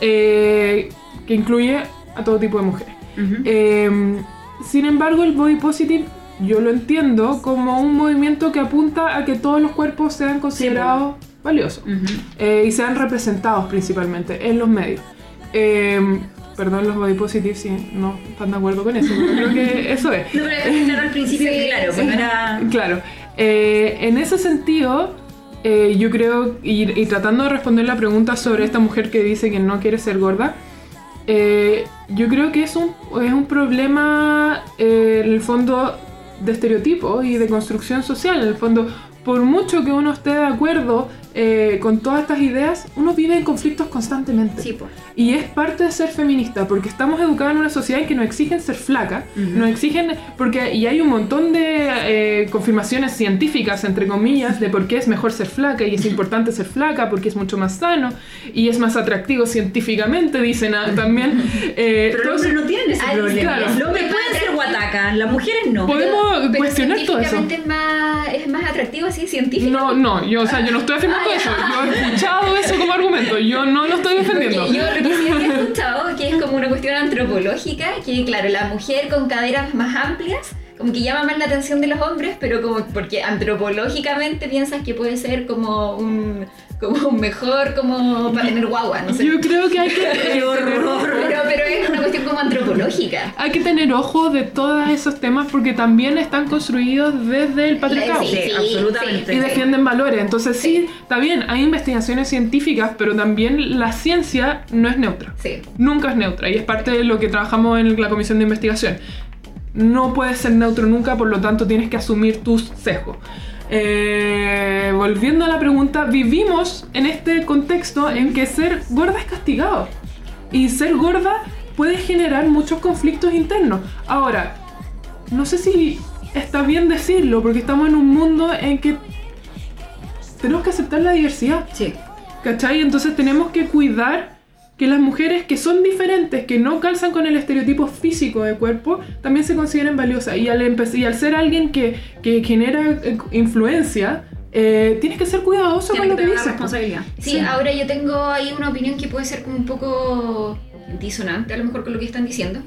eh, que incluye a todo tipo de mujeres. Eh, sin embargo, el body positive yo lo entiendo como un movimiento que apunta a que todos los cuerpos sean considerados valiosos Ujú. eh, y sean representados principalmente en los medios. Perdón, los body positive si no están de acuerdo con eso, pero creo que eso es. No, pero claro al principio, Sí, que claro, sí. era... Claro, en ese sentido, eh, yo creo, y, tratando de responder la pregunta sobre esta mujer que dice que no quiere ser gorda, eh, yo creo que es un, es un problema, eh, en el fondo, de estereotipo y de construcción social. En el fondo, por mucho que uno esté de acuerdo eh, con todas estas ideas, uno vive en conflictos constantemente. Sí, pues. Y es parte de ser feminista, porque estamos educados en una sociedad en que nos exigen ser flaca, Ujú. nos exigen, porque, y hay un montón de eh, confirmaciones científicas, entre comillas, de por qué es mejor ser flaca y es importante ser flaca, porque es mucho más sano y es más atractivo científicamente, dicen ah, también. Eh, Pero hombres eso- no tienen ese problema. claro. Pueden las mujeres no. Podemos Pero cuestionar todo eso. Es más, es más atractivo así, científico. No, no, yo, o sea, yo no estoy afirmando Ah, eso, yo he escuchado eso como argumento, yo no lo estoy defendiendo. Porque yo lo que sí había escuchado, que es como una cuestión antropológica, que claro, la mujer con caderas más amplias, como que llama más la atención de los hombres, pero como porque antropológicamente piensas que puede ser como un, como mejor, como para tener guagua, no sé. Yo creo que hay que... Qué horror. Pero, pero es una cuestión como antropológica. Hay que tener ojo de todos esos temas porque también están construidos desde el patriarcado. Sí, Sí, absolutamente. Y defienden valores. Entonces sí, está bien, hay investigaciones científicas, pero también la ciencia no es neutra. Sí. Nunca es neutra y es parte de lo que trabajamos en la comisión de investigación. No puedes ser neutro nunca, por lo tanto tienes que asumir tus sesgos. Eh, volviendo a la pregunta, vivimos en este contexto en que ser gorda es castigado. Y ser gorda puede generar muchos conflictos internos. Ahora, no sé si está bien decirlo, porque estamos en un mundo en que tenemos que aceptar la diversidad. Sí. ¿Cachai? Entonces tenemos que cuidar que las mujeres que son diferentes, que no calzan con el estereotipo físico de cuerpo, también se consideren valiosas. Y al, y al ser alguien que, que genera eh, influencia, eh, tienes que ser cuidadoso Tiene con que lo que dices. responsabilidad. Sí, ahora yo tengo ahí una opinión que puede ser como un poco disonante a lo mejor con lo que están diciendo.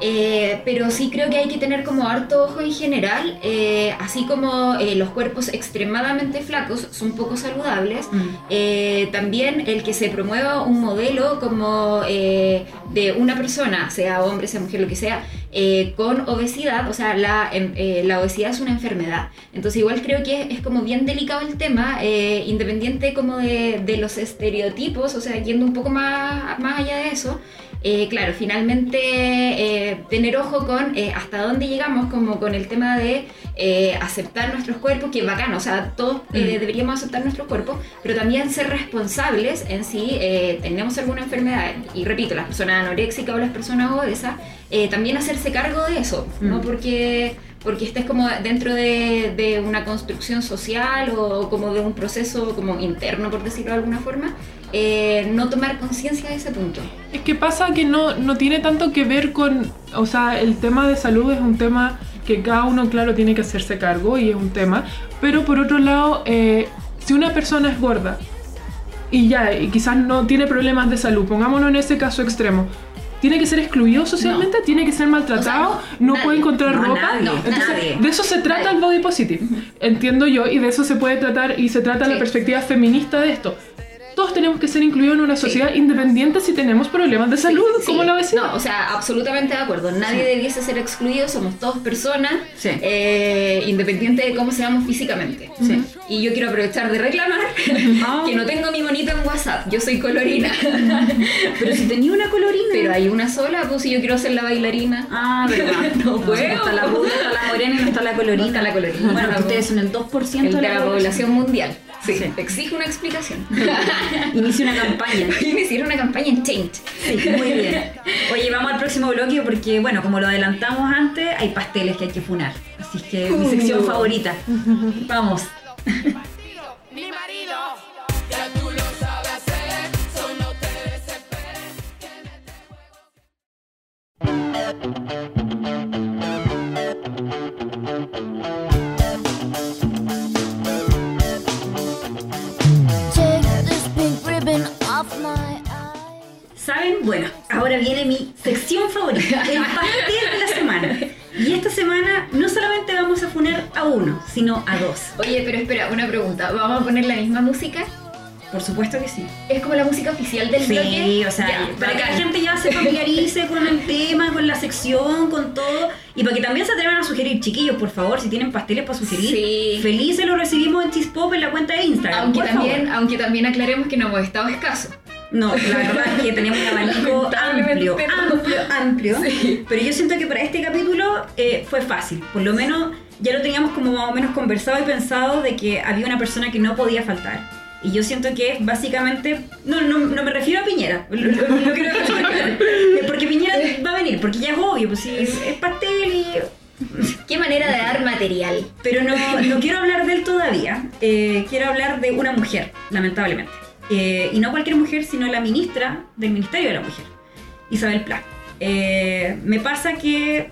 Eh, pero sí creo que hay que tener como harto ojo en general, eh, así como eh, los cuerpos extremadamente flacos son poco saludables, Mm. eh, también el que se promueva un modelo como eh, de una persona, sea hombre, sea mujer, lo que sea, eh, con obesidad, o sea, la, em- la obesidad es una enfermedad. Entonces igual creo que es, es como bien delicado el tema, independiente como de, de los estereotipos, o sea, yendo un poco más, más allá de eso. Eh, claro, finalmente eh, tener ojo con eh, hasta dónde llegamos como con el tema de aceptar nuestros cuerpos, que bacán, o sea, todos Mm. deberíamos aceptar nuestros cuerpos, pero también ser responsables en si eh, tenemos alguna enfermedad, y repito, las personas anoréxicas o las personas obesas, también hacerse cargo de eso, no Mm. porque porque estés como dentro de, de una construcción social o como de un proceso como interno, por decirlo de alguna forma, eh, no tomar conciencia de ese punto. Es que pasa que no, no tiene tanto que ver con, o sea, el tema de salud es un tema que cada uno, claro, tiene que hacerse cargo y es un tema, pero por otro lado, eh, si una persona es gorda y ya, y quizás no tiene problemas de salud, pongámonos en ese caso extremo, tiene que ser excluido socialmente, tiene que ser maltratado, O sea, no nadie. puede encontrar No, ropa. nadie, Entonces, nadie. de eso se trata el body positive, entiendo yo, y de eso se puede tratar y se trata la perspectiva feminista de esto. Todos tenemos que ser incluidos en una sociedad independiente si tenemos problemas de salud, Sí, como sí. la vecina. No, o sea, absolutamente de acuerdo. Nadie debiese ser excluido, somos todos personas, Sí. eh, independiente de cómo seamos físicamente. Sí. Y yo quiero aprovechar de reclamar Ah. que no tengo mi monito en WhatsApp, yo soy colorina. Pero si tenía una colorina. Pero hay una sola, pues si yo quiero ser la bailarina. Ah, verdad. No puedo. está la está la morena y no está la colorina. No está la colorina. Bueno, ustedes son el 2% El de la población mundial. Sí, Sí. exijo una explicación. Inicia una campaña. hicieron una campaña en Change. Sí, muy bien. Oye, vamos al próximo bloque porque, bueno, como lo adelantamos antes, hay pasteles que hay que funar. Así es que mi sección favorita. Vamos. Mi marido, ya tú Bueno, ahora viene mi sección favorita, el pastel de la semana. Y esta semana no solamente vamos a funar a uno, sino a dos. Oye, pero espera, una pregunta. ¿Vamos a poner la misma música? Por supuesto que sí. ¿Es como la música oficial del bloque? Sí, o sea, Ya, para que la gente ya se familiarice con el tema, con la sección, con todo. Y para que también se atrevan a sugerir, chiquillos, por favor, si tienen pasteles para sugerir, Sí. felices lo recibimos en Chispop en la cuenta de Instagram. Aunque por también, favor. aunque también aclaremos que no hemos estado escasos. No, la verdad es que tenemos un abanico amplio, amplio, amplio. Sí. Pero yo siento que para este capítulo eh, fue fácil. Por lo menos ya lo teníamos como más o menos conversado y pensado de que había una persona que no podía faltar. Y yo siento que es básicamente. No, no, no me refiero a Piñera. Lo, lo- lo quiero claro. Porque Piñera va a venir, porque ya es obvio, pues sí, es, es pastel y. ¿Qué manera de dar material? Pero no, no quiero hablar de él todavía. Eh, quiero hablar de una mujer, lamentablemente. Eh, y no cualquier mujer, sino la ministra del Ministerio de la Mujer, Isabel Pla. Eh, me pasa que,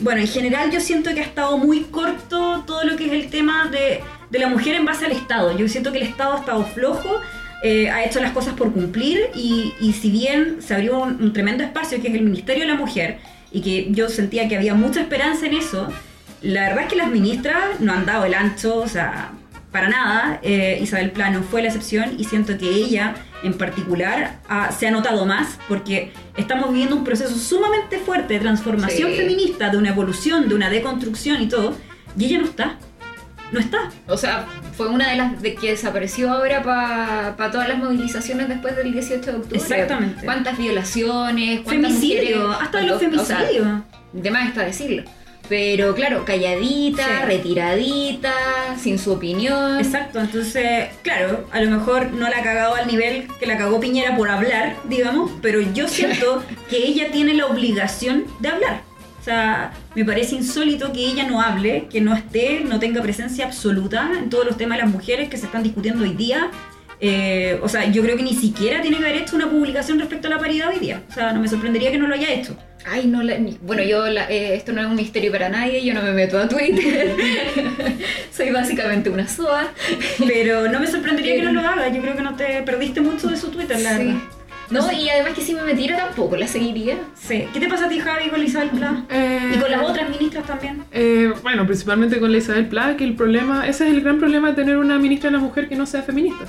bueno, en general yo siento que ha estado muy corto todo lo que es el tema de, de la mujer en base al Estado. Yo siento que el Estado ha estado flojo. eh, ha hecho las cosas por cumplir y, y si bien se abrió un, un tremendo espacio que es el Ministerio de la Mujer y que yo sentía que había mucha esperanza en eso, la verdad es que las ministras no han dado el ancho, o sea, para nada. Eh, Isabel Plano fue la excepción y siento que ella en particular se ha notado más porque estamos viviendo un proceso sumamente fuerte de transformación Sí. feminista, de una evolución, de una deconstrucción y todo, y ella no está. No está. O sea, fue una de las de que desapareció ahora para todas las movilizaciones después del 18 de octubre. Exactamente. ¿Cuántas violaciones? ¿Cuántas Femicidio, mujeres? hasta los O sea, femicidios. de más está decirlo. Pero claro, calladita, Sí. retiradita, sin su opinión. Exacto, entonces, claro, a lo mejor no la ha cagado al nivel que la cagó Piñera por hablar, digamos, pero yo siento que ella tiene la obligación de hablar. O sea, me parece insólito que ella no hable, que no esté, no tenga presencia absoluta en todos los temas de las mujeres que se están discutiendo hoy día. Eh, o sea, yo creo que ni siquiera tiene que haber hecho una publicación respecto a la paridad hoy día. O sea, no me sorprendería que no lo haya hecho. Ay, no, la- bueno, yo, la- eh, esto no es un misterio para nadie, yo no me meto a Twitter. Soy básicamente una SOA. Pero no me sorprendería que no lo haga. Yo creo que no te perdiste mucho de su Twitter, la Sí. verdad. No, y además que si me metiera tampoco la seguiría. Sí. ¿Qué te pasa a ti, Javi, con Isabel Pla? Eh, Y con las otras ministras también. eh, bueno, principalmente con la Isabel Pla, que el problema, ese es el gran problema de tener una ministra de la mujer que no sea feminista.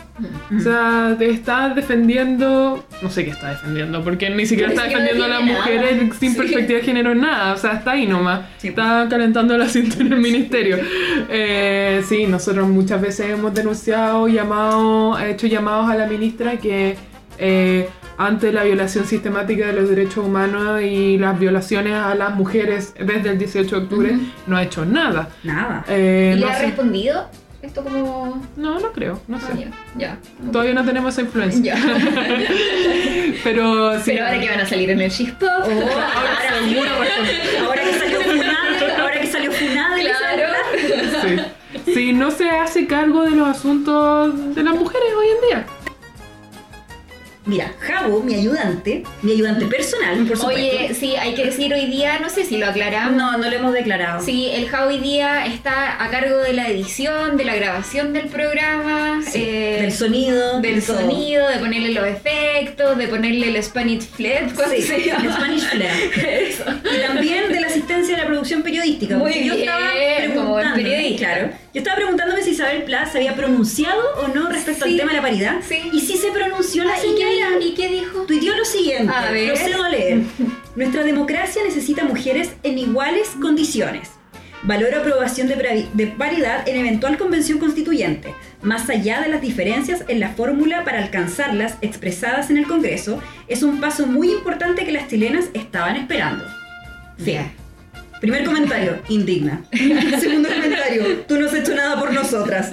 O sea, te está defendiendo, no sé qué está defendiendo, porque ni siquiera Ni está defendiendo a las nada. mujeres sin Sí. perspectiva de género en nada, o sea, está ahí nomás. Sí. Está calentando el asiento en el ministerio. Eh, sí, nosotros muchas veces hemos denunciado, llamado, hecho llamados a la ministra que eh, ante la violación sistemática de los derechos humanos y las violaciones a las mujeres desde el 18 de octubre, no ha hecho nada. Nada. Eh, ¿Y le ha sé- respondido? Esto como... no, no creo, no sé. Ah, ya, ya. Todavía no tenemos esa influencia. Ya. Pero sí. Pero ahora que van a salir en el Shift. Oh, ahora, sí. ahora que salió Funade, ahora que salió Funade, Claro. Sí. Sí, no se hace cargo de los asuntos de las mujeres hoy en día. Mira, Javo, mi ayudante, mi ayudante personal, por supuesto. Oye, sí, hay que decir hoy día, no sé si lo aclaramos. no, no lo hemos declarado. Sí, el Ja hoy día está a cargo de la edición, de la grabación del programa, Sí, eh, del sonido, del de todo. sonido, de ponerle los efectos, de ponerle el Spanish Flat, ¿cómo Sí, se llama? el Spanish Flair. Eso. Y también de la asistencia de la producción periodística. Muy porque yo bien, estaba como periodista. claro, yo estaba preguntándome si Isabel Pla se había pronunciado o no respecto Sí. al tema de la paridad. Sí. Y sí se pronunció la Ah, ¿Y señora. ¿Y qué dijo? Tuiteó lo siguiente, A ver. procedo a leer. Nuestra democracia necesita mujeres en iguales condiciones. Valoro aprobación de, de paridad en eventual convención constituyente, más allá de las diferencias en la fórmula para alcanzarlas expresadas en el Congreso, es un paso muy importante que las chilenas estaban esperando. Fin. Primer comentario, indigna. Segundo comentario, tú no has hecho nada por nosotras.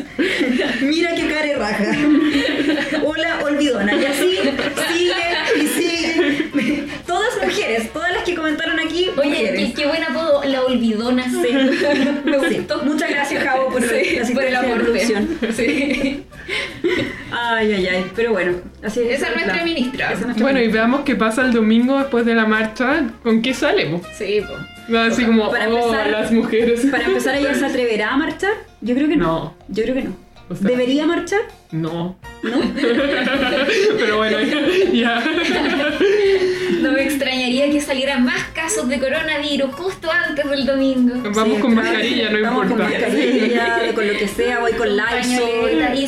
Mira qué cara y raja. Hola, olvidona. Y así sigue y sigue. Todas mujeres, todas las que comentaron aquí, Oye, mujeres. qué, qué buen apodo, la olvidona. Sí. Me Sí. Muchas gracias, Javo, por, Sí, la por el. Sí. Ay, ay, ay. Pero bueno, así es. Esa es nuestra ministra. Esa es nuestra Bueno, y veamos qué pasa el domingo después de la marcha. ¿Con qué salemos? Sí, po. Así como, Para oh, empezar- las mujeres. Para empezar, ¿ella se atreverá a marchar? Yo creo que no. No. Yo creo que no. O sea- ¿Debería marchar? No. ¿No? Pero bueno, ya. No me extrañaría que salieran más casos de coronavirus justo antes del domingo. Vamos Sí, con mascarilla, no Vamos importa. con mascarilla, con lo que sea, voy con Lysol,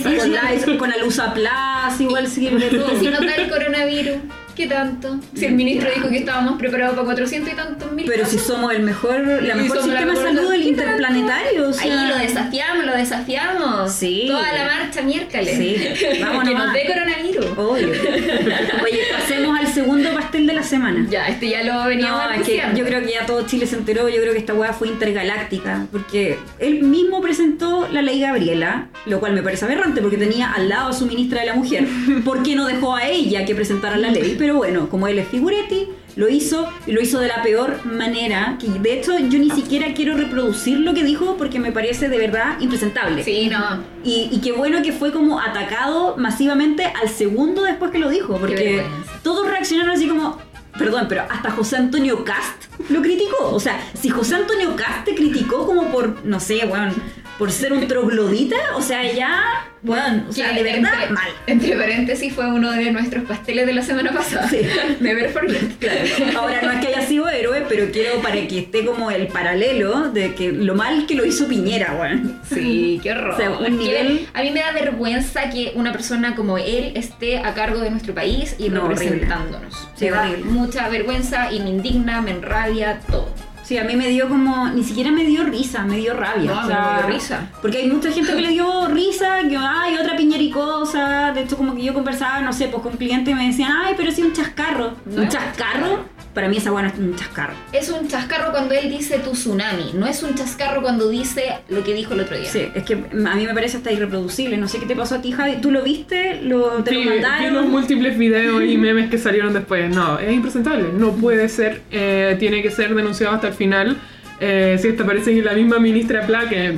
con Lysol, con Alusa Plus, igual sirve todo. Si no da el coronavirus, ¿qué tanto? Si el ministro dijo que estábamos preparados para 400 y tantos mil Pero si somos el mejor, la mejor sistema de salud del interplanetario. O sea, Ahí lo desafiamos, lo desafiamos. Sí. Toda la marcha miércoles. Sí. Vamos que nos dé coronavirus. Obvio. Oye, pasemos al segundo pastel de la semana. Ya, este ya lo veníamos No, es que yo creo que ya todo Chile se enteró, yo creo que esta weá fue intergaláctica, porque él mismo presentó la ley Gabriela, lo cual me parece aberrante porque tenía al lado a su ministra de la mujer, ¿por qué no dejó a ella que presentara la ley? Pero bueno, como él es figuretti, lo hizo y lo hizo de la peor manera, que de hecho yo ni siquiera quiero reproducir lo que dijo porque me parece de verdad impresentable. Sí, no. Y, y qué bueno que fue como atacado masivamente al segundo después que lo dijo, porque todos reaccionaron así como, perdón, pero hasta José Antonio Cast lo criticó. O sea, si José Antonio Cast te criticó como por, no sé, weón, por ser un troglodita, o sea, ya, weón, o sea, de verdad, entre, mal. Entre paréntesis fue uno de nuestros pasteles de la semana pasada. Sí. Never forget. Claro. Ahora no es que haya sido héroe, pero quiero para que esté como el paralelo de que lo mal que lo hizo Piñera, weón. Sí, qué horror. O sea, un nivel- A mí me da vergüenza que una persona como él esté a cargo de nuestro país y No, representándonos. Sí, me da horrible. mucha vergüenza y me indigna, me enrabia, todo. Sí, a mí me dio como, ni siquiera me dio risa, me dio rabia. No, o sea, me dio risa. Porque hay mucha gente que le dio risa, que ay, otra piñericosa. De hecho, como que yo conversaba, no sé, pues con clientes y me decían, ay, pero sí un chascarro. No ¿Un chascarro? Para mí esa buena es un chascarro. Es un chascarro cuando él dice tu tsunami, no es un chascarro cuando dice lo que dijo el otro día. Sí, es que a mí me parece hasta irreproducible. No sé qué te pasó a ti, Javi. ¿Tú lo viste? ¿Lo, ¿Te Sí, lo vi los mandaron? múltiples videos y memes que salieron después. No, es impresentable. No puede ser. eh, tiene que ser denunciado hasta el final. Eh, si esta parece que la misma ministra Pla, que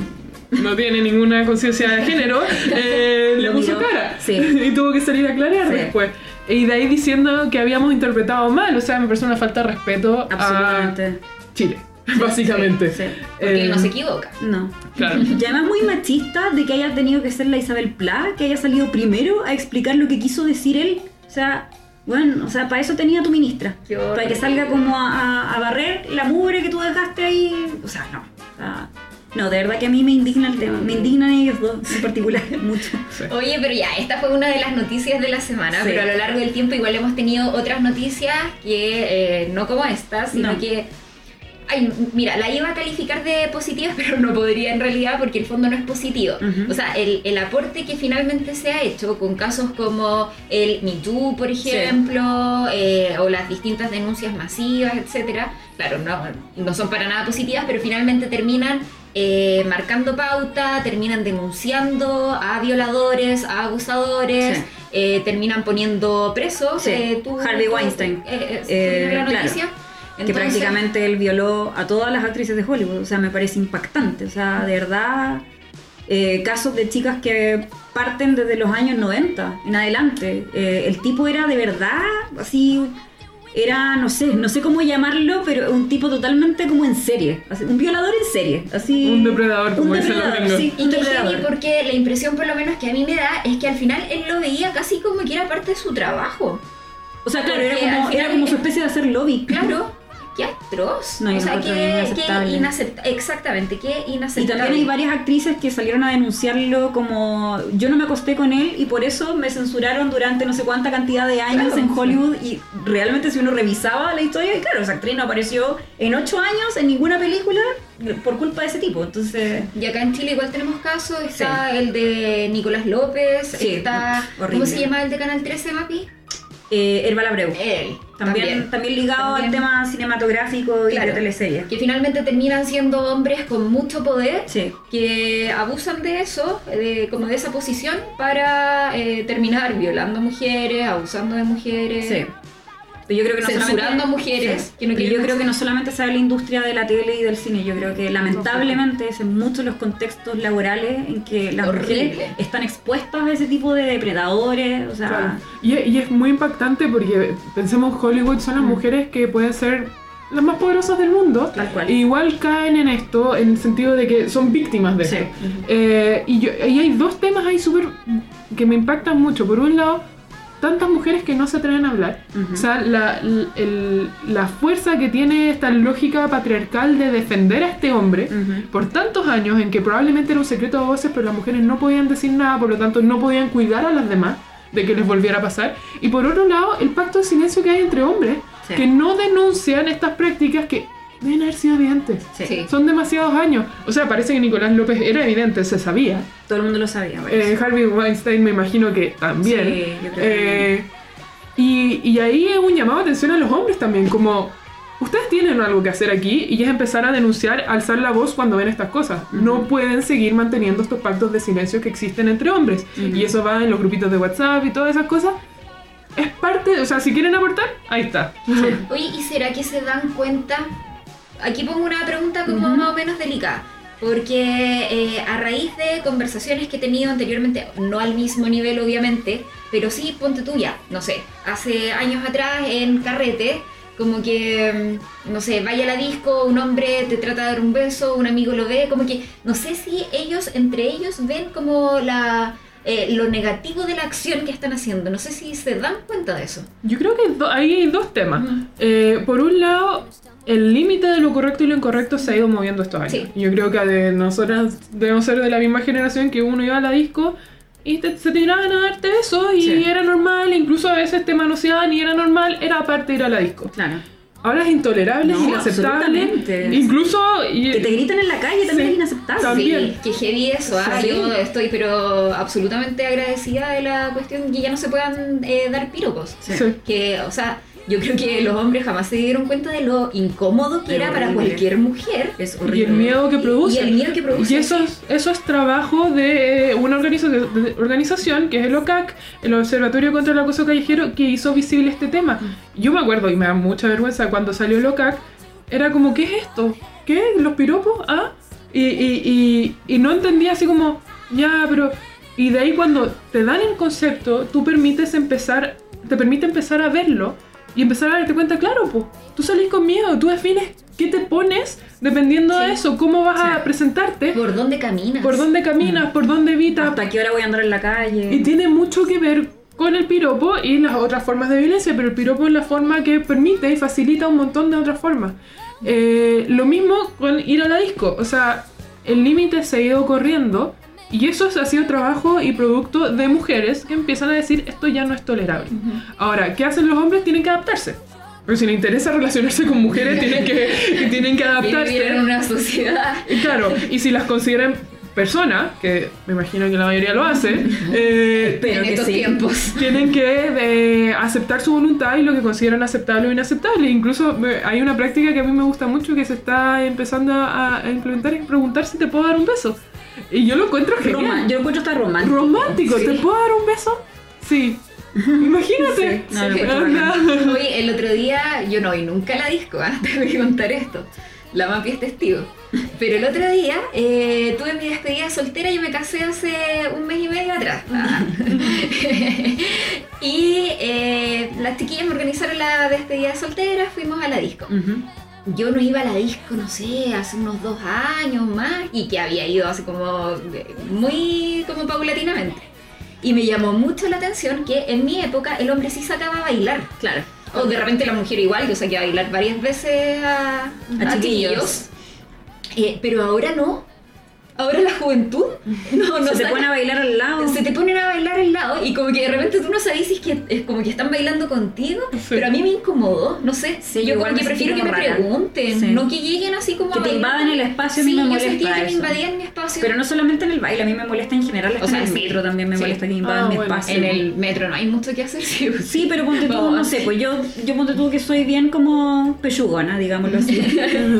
no tiene ninguna conciencia de género, eh, le puso miró. cara. Sí. y tuvo que salir a aclarar Sí. después. Y de ahí diciendo que habíamos interpretado mal. O sea, me parece una falta de respeto Absolutamente. a Chile, básicamente. Sí, sí. Porque él no Eh, se equivoca. No. Claro. Y además muy machista de que haya tenido que ser la Isabel Pla, que haya salido primero a explicar lo que quiso decir él. O sea, bueno, o sea, para eso tenía tu ministra. Para que salga como a, barrer la mugre que tú dejaste ahí. O sea, no. O sea, no, de verdad que a mí me indigna el tema. Me indignan ellos dos en particular mucho. Oye, pero ya, esta fue una de las noticias de la semana, Sí. pero a lo largo del tiempo igual hemos tenido otras noticias que eh, no como esta, sino No. que... Ay, mira, la iba a calificar de positiva, pero no podría en realidad porque el fondo no es positivo. O sea, el, el aporte que finalmente se ha hecho con casos como el Me Too, por ejemplo, eh, o las distintas denuncias masivas, etcétera, claro, no, no son para nada positivas, pero finalmente terminan eh, marcando pauta, terminan denunciando a violadores, a abusadores, Sí. eh, terminan poniendo presos. Sí, eh, tú- Harvey tú- Weinstein. ¿viste la claro. Que prácticamente él violó a todas las actrices de Hollywood. O sea, me parece impactante. O sea, de verdad. eh, casos de chicas que parten desde los años 90 en adelante. Eh, el tipo era de verdad, así, era, no sé, no sé cómo llamarlo, pero un tipo totalmente como en serie, así, un violador en serie, así. Un depredador, como un depredador, sí, un depredador. porque la impresión por lo menos que a mí me da es que al final él lo veía casi como que era parte de su trabajo. O sea, claro, era como, era como su es- especie de hacer lobby. Claro, qué atroz. No, o sea, qué, inaceptable. inacepta- Exactamente, qué Y inaceptable. también hay varias actrices que salieron a denunciarlo como yo no me acosté con él y por eso me censuraron durante no sé cuánta cantidad de años Claro, en sí. Hollywood y realmente si uno revisaba la historia, y claro, esa actriz no apareció en ocho años en ninguna película por culpa de ese tipo. Entonces, Y acá en Chile igual tenemos casos, está el de Nicolás López, Sí, está... horrible. ¿Cómo se llama el de Canal 13, Mapi? Eh, Herbal Abreu. Él. También, también, ligado También. al tema cinematográfico y Claro. de teleseries. Que finalmente terminan siendo hombres con mucho poder Sí. que abusan de eso, de, como de esa posición, para eh, terminar violando mujeres, abusando de mujeres. Sí. Pero yo creo que no Censurando mujeres Sí. que no Pero yo creo que no solamente sabe la industria de la tele y del cine, yo creo que lamentablemente es en muchos los contextos laborales en que las Horrible. mujeres están expuestas a ese tipo de depredadores, o sea, Claro. Y, y es muy impactante porque pensemos Hollywood son las Mm. mujeres que pueden ser las más poderosas del mundo. Tal cual. E igual caen en esto en el sentido de que son víctimas de Sí. esto. Eh, y, yo- y hay dos temas ahí súper que me impactan mucho. Por un lado, tantas mujeres que no se atreven a hablar. O sea, la, el- la fuerza que tiene esta lógica patriarcal de defender a este hombre por tantos años en que probablemente era un secreto a voces, pero las mujeres no podían decir nada, por lo tanto no podían cuidar a las demás de que les volviera a pasar. Y por otro lado, el pacto de silencio que hay entre hombres, Sí. que no denuncian estas prácticas que deben haber sido evidentes. Sí. Sí. Son demasiados años. O sea, parece que Nicolás López era evidente, se sabía. todo el mundo lo sabía. parece. Eh, Harvey Weinstein me imagino que también. Sí, yo creo que Eh, y, y ahí es un llamado de atención a los hombres también, como ustedes tienen algo que hacer aquí y es empezar a denunciar, alzar la voz cuando ven estas cosas. No pueden seguir manteniendo estos pactos de silencio que existen entre hombres. Y eso va en los grupitos de WhatsApp y todas esas cosas. Es parte, o sea, si quieren aportar, ahí está. Oye, ¿y será que se dan cuenta? Aquí pongo una pregunta como Ujú. más o menos delicada. Porque eh, a raíz de conversaciones que he tenido anteriormente, no al mismo nivel obviamente, pero sí, ponte tú ya, no sé, hace años atrás en carrete, como que, mm, no sé, vaya a la disco, un hombre te trata de dar un beso, un amigo lo ve, como que, no sé si ellos, entre ellos, ven como la... eh, lo negativo de la acción que están haciendo. No sé si se dan cuenta de eso. Yo creo que do- ahí hay dos temas. Ujú. Eh, por un lado, el límite de lo correcto y lo incorrecto se ha ido moviendo estos años. Sí. Yo creo que de nosotras debemos ser de la misma generación que uno iba a la disco y te- se tiraban a darte besos y Sí. era normal, incluso a veces te manoseaban y era normal, era parte de ir a la disco. Claro. Ahora es intolerable, es No, inaceptable. absolutamente. Incluso... y- Que te gritan en la calle también Sí. es inaceptable. También. Sí, que heavy eso, ah, Sí. yo estoy pero absolutamente agradecida de la cuestión que ya no se puedan eh, dar piropos. Que, o sea, yo creo que los hombres jamás se dieron cuenta de lo incómodo que era para cualquier mujer. Es Y el miedo que produce. y el miedo que produce, Y eso es, eso es trabajo de eh, una de- organización que es el OCAC, el Observatorio contra el Acoso Callejero, que hizo visible este tema. Yo me acuerdo, y me da mucha vergüenza, cuando salió el OCAC, era como, ¿qué es esto? ¿Qué? ¿Los piropos? ¿Ah? Y, y, y, y no entendía así como, ya, pero... Y de ahí cuando te dan el concepto, tú permites empezar, te permite empezar a verlo y empezar a darte cuenta, claro, pues, tú salís con miedo, tú defines qué te pones dependiendo de eso, cómo vas a presentarte, ¿Por dónde caminas? por dónde caminas, por dónde evitas. ¿Hasta qué hora voy a andar en la calle? Y tiene mucho que ver con el piropo y las otras formas de violencia, pero el piropo es la forma que permite y facilita un montón de otras formas. Eh, lo mismo con ir a la disco, o sea, el límite se ha ido corriendo y eso ha sido trabajo y producto de mujeres que empiezan a decir esto ya no es tolerable. Ahora, ¿qué hacen los hombres? Tienen que adaptarse. Pero si les interesa relacionarse con mujeres, tienen que, tienen que Vivir adaptarse. en una sociedad. Y Claro, y si las consideran personas, que me imagino que la mayoría lo hace, eh, Pero en estos sí. tiempos. tienen que eh, aceptar su voluntad y lo que consideran aceptable o inaceptable. Incluso me- hay una práctica que a mí me gusta mucho que se está empezando a, a implementar y preguntar si te puedo dar un beso. Y yo lo encuentro Roma- genial. Yo lo encuentro hasta romántico. Romántico, ¿te puedo dar un beso? Sí. Imagínate. Sí. No, Anda. Oye, el otro día, yo no, y nunca a la disco, ¿ah? tengo que contar esto. La Mapi es testigo. Pero el otro día eh, tuve mi despedida soltera y me casé hace un mes y medio atrás. Ah. y eh, las chiquillas me organizaron la despedida soltera, fuimos a la disco. Ujú. Yo no iba a la disco, no sé, hace unos dos años más y que había ido así como eh, muy como paulatinamente. Y me llamó mucho la atención que en mi época el hombre sí sacaba a bailar. Claro. O de repente la mujer igual, yo saqué a bailar varias veces a, A a chiquillos. chiquillos. Eh, pero ahora no. Ahora la juventud no, no Se te saca- pone a bailar al lado. se te ponen a bailar al lado y como que de repente tú no sabes si es que es como que están bailando contigo, pero a mí me incomodó, no sé. Sí, yo igual como que prefiero que me rara. pregunten, Sí. no que lleguen así como Que a te invadan el espacio, a mí sí, me yo molesta sentía que me invadían mi espacio. Pero no solamente en el baile, a mí me molesta en general, hasta O sea, en el metro también me Sí. molesta que invadan Ah, mi bueno, espacio. en el metro no hay mucho que hacer, sí. Sí, pero ponte tú, no sé, pues yo, yo ponte tú que soy bien como pechugona, digámoslo así.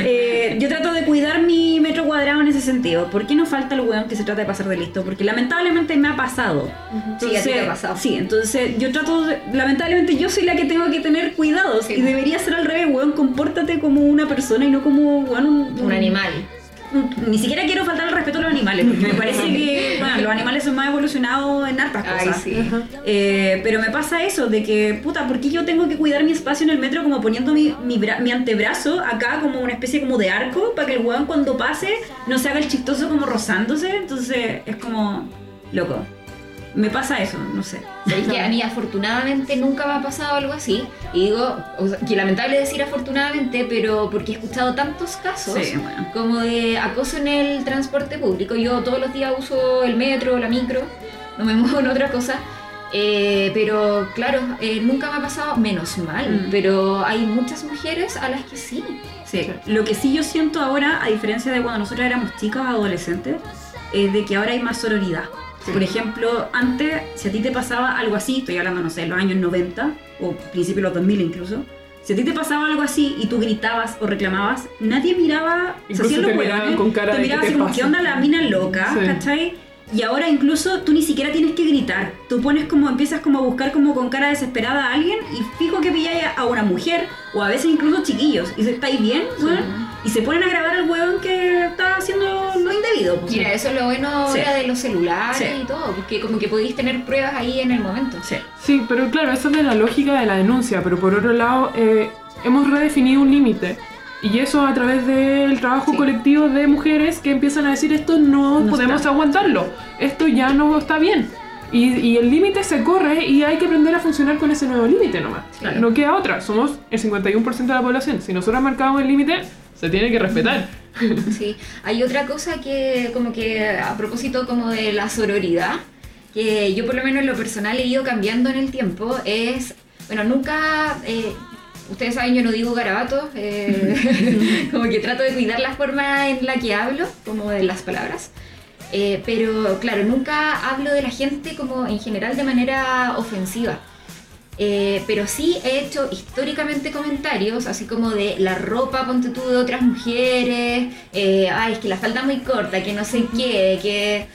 Eh, yo trato de cuidar mi metro cuadrado en ese sentido. ¿Por qué no falta el weón que se trata de pasar de listo? Porque lamentablemente me ha pasado. Sí, a ti te ha pasado. Sí, entonces yo trato de, lamentablemente yo soy la que tengo que tener cuidados Sí. y debería ser al revés, weón, compórtate como una persona y no como weón, un, Un animal. Ni siquiera quiero faltar el respeto a los animales, porque me parece que bueno, los animales son más evolucionados en hartas Ay, cosas. sí. Eh, pero me pasa eso, de que, puta, ¿por qué yo tengo que cuidar mi espacio en el metro como poniendo mi, mi, bra- mi antebrazo acá como una especie como de arco para que el weón cuando pase no se haga el chistoso como rozándose? Entonces es como, loco, me pasa eso, no sé. Sabéis que a mí afortunadamente nunca me ha pasado algo así. Y digo, o sea, que lamentable decir afortunadamente, pero porque he escuchado tantos casos Sí, bueno. como de acoso en el transporte público. Yo todos los días uso el metro, la micro, no me muevo en otra cosa. Eh, pero claro, eh, nunca me ha pasado menos mal, Mm. pero hay muchas mujeres a las que sí. Sí, lo que sí yo siento ahora, a diferencia de cuando nosotros éramos chicos, adolescentes, es de que ahora hay más sororidad. Por ejemplo, antes, si a ti te pasaba algo así, estoy hablando, no sé, en los años 90 o principios de los 2000 incluso, si a ti te pasaba algo así y tú gritabas o reclamabas, nadie miraba, se Incluso hacían los hueones, con cara te de, miraban ¿qué así te como? ¿qué onda la mina loca? Sí. ¿Cachai? Y ahora incluso tú ni siquiera tienes que gritar. Tú pones como, empiezas como a buscar como con cara desesperada a alguien y fijo que pilláis a una mujer o a veces incluso chiquillos. Y dices, ¿estáis bien? weón?" Y se ponen a grabar al hueón que está haciendo lo indebido. pues. Mira, eso es lo bueno Sí. de los celulares Sí. y todo, porque como que podéis tener pruebas ahí en el momento. Sí. Sí, pero claro, esa es de la lógica de la denuncia, pero por otro lado, eh, hemos redefinido un límite. Y eso a través del trabajo Sí. colectivo de mujeres que empiezan a decir esto no, No podemos está. aguantarlo, esto ya no está bien. Y, y el límite se corre y hay que aprender a funcionar con ese nuevo límite nomás. Claro. No queda otra, somos el 51% de la población. Si nosotros marcamos el límite, se tiene que respetar. Sí, hay otra cosa que como que a propósito como de la sororidad, que yo por lo menos en lo personal he ido cambiando en el tiempo, es, bueno, nunca, eh, ustedes saben, yo no digo garabatos, eh, como que trato de cuidar la forma en la que hablo, como de las palabras. Eh, pero claro, nunca hablo de la gente como en general de manera ofensiva. Eh, pero sí he hecho históricamente comentarios, así como de la ropa, ponte tú, de otras mujeres, eh, ay, es que la falda muy corta, que no sé qué, que...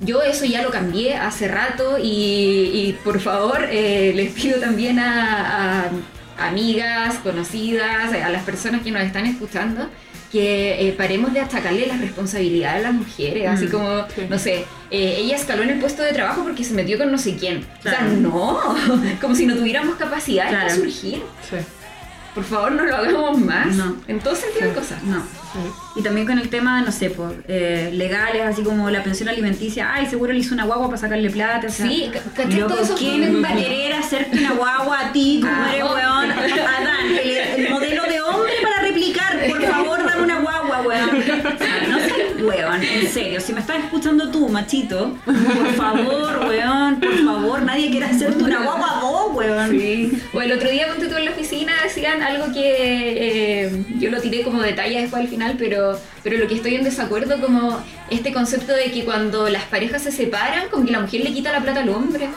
Yo eso ya lo cambié hace rato y, y por favor eh, les pido también a, a amigas, conocidas, a las personas que nos están escuchando, que eh, paremos de atacarle las responsabilidades a las mujeres, así Mm, como, sí. no sé, eh, ella escaló en el puesto de trabajo porque se metió con no sé quién. O sea, no, como si no tuviéramos capacidad de Claro. surgir. Sí, Por favor, no lo hagamos más. No. En todo sentido de cosas. No. sí. Y también con el tema, no sé, por eh, legales, así como la pensión alimenticia. Ay, seguro le hizo una guagua para sacarle plata. O sea, Sí, ca- ¿cachai ¿quién va a querer hacerte una guagua a ti, como Ah, eres weón? Adán, el, el modelo de hombre para replicar. Por favor, dame una guagua, weón. O sea, no sé, weón, en serio. Si me estás escuchando tú, machito, por favor, weón, por favor, nadie quiere hacerte una guagua a vos, weón. Sí. O el otro día ponte tú en la oficina decían algo que eh, yo lo tiré como detalle después al final, pero, pero lo que estoy en desacuerdo como este concepto de que cuando las parejas se separan, como que la mujer le quita la plata al hombre.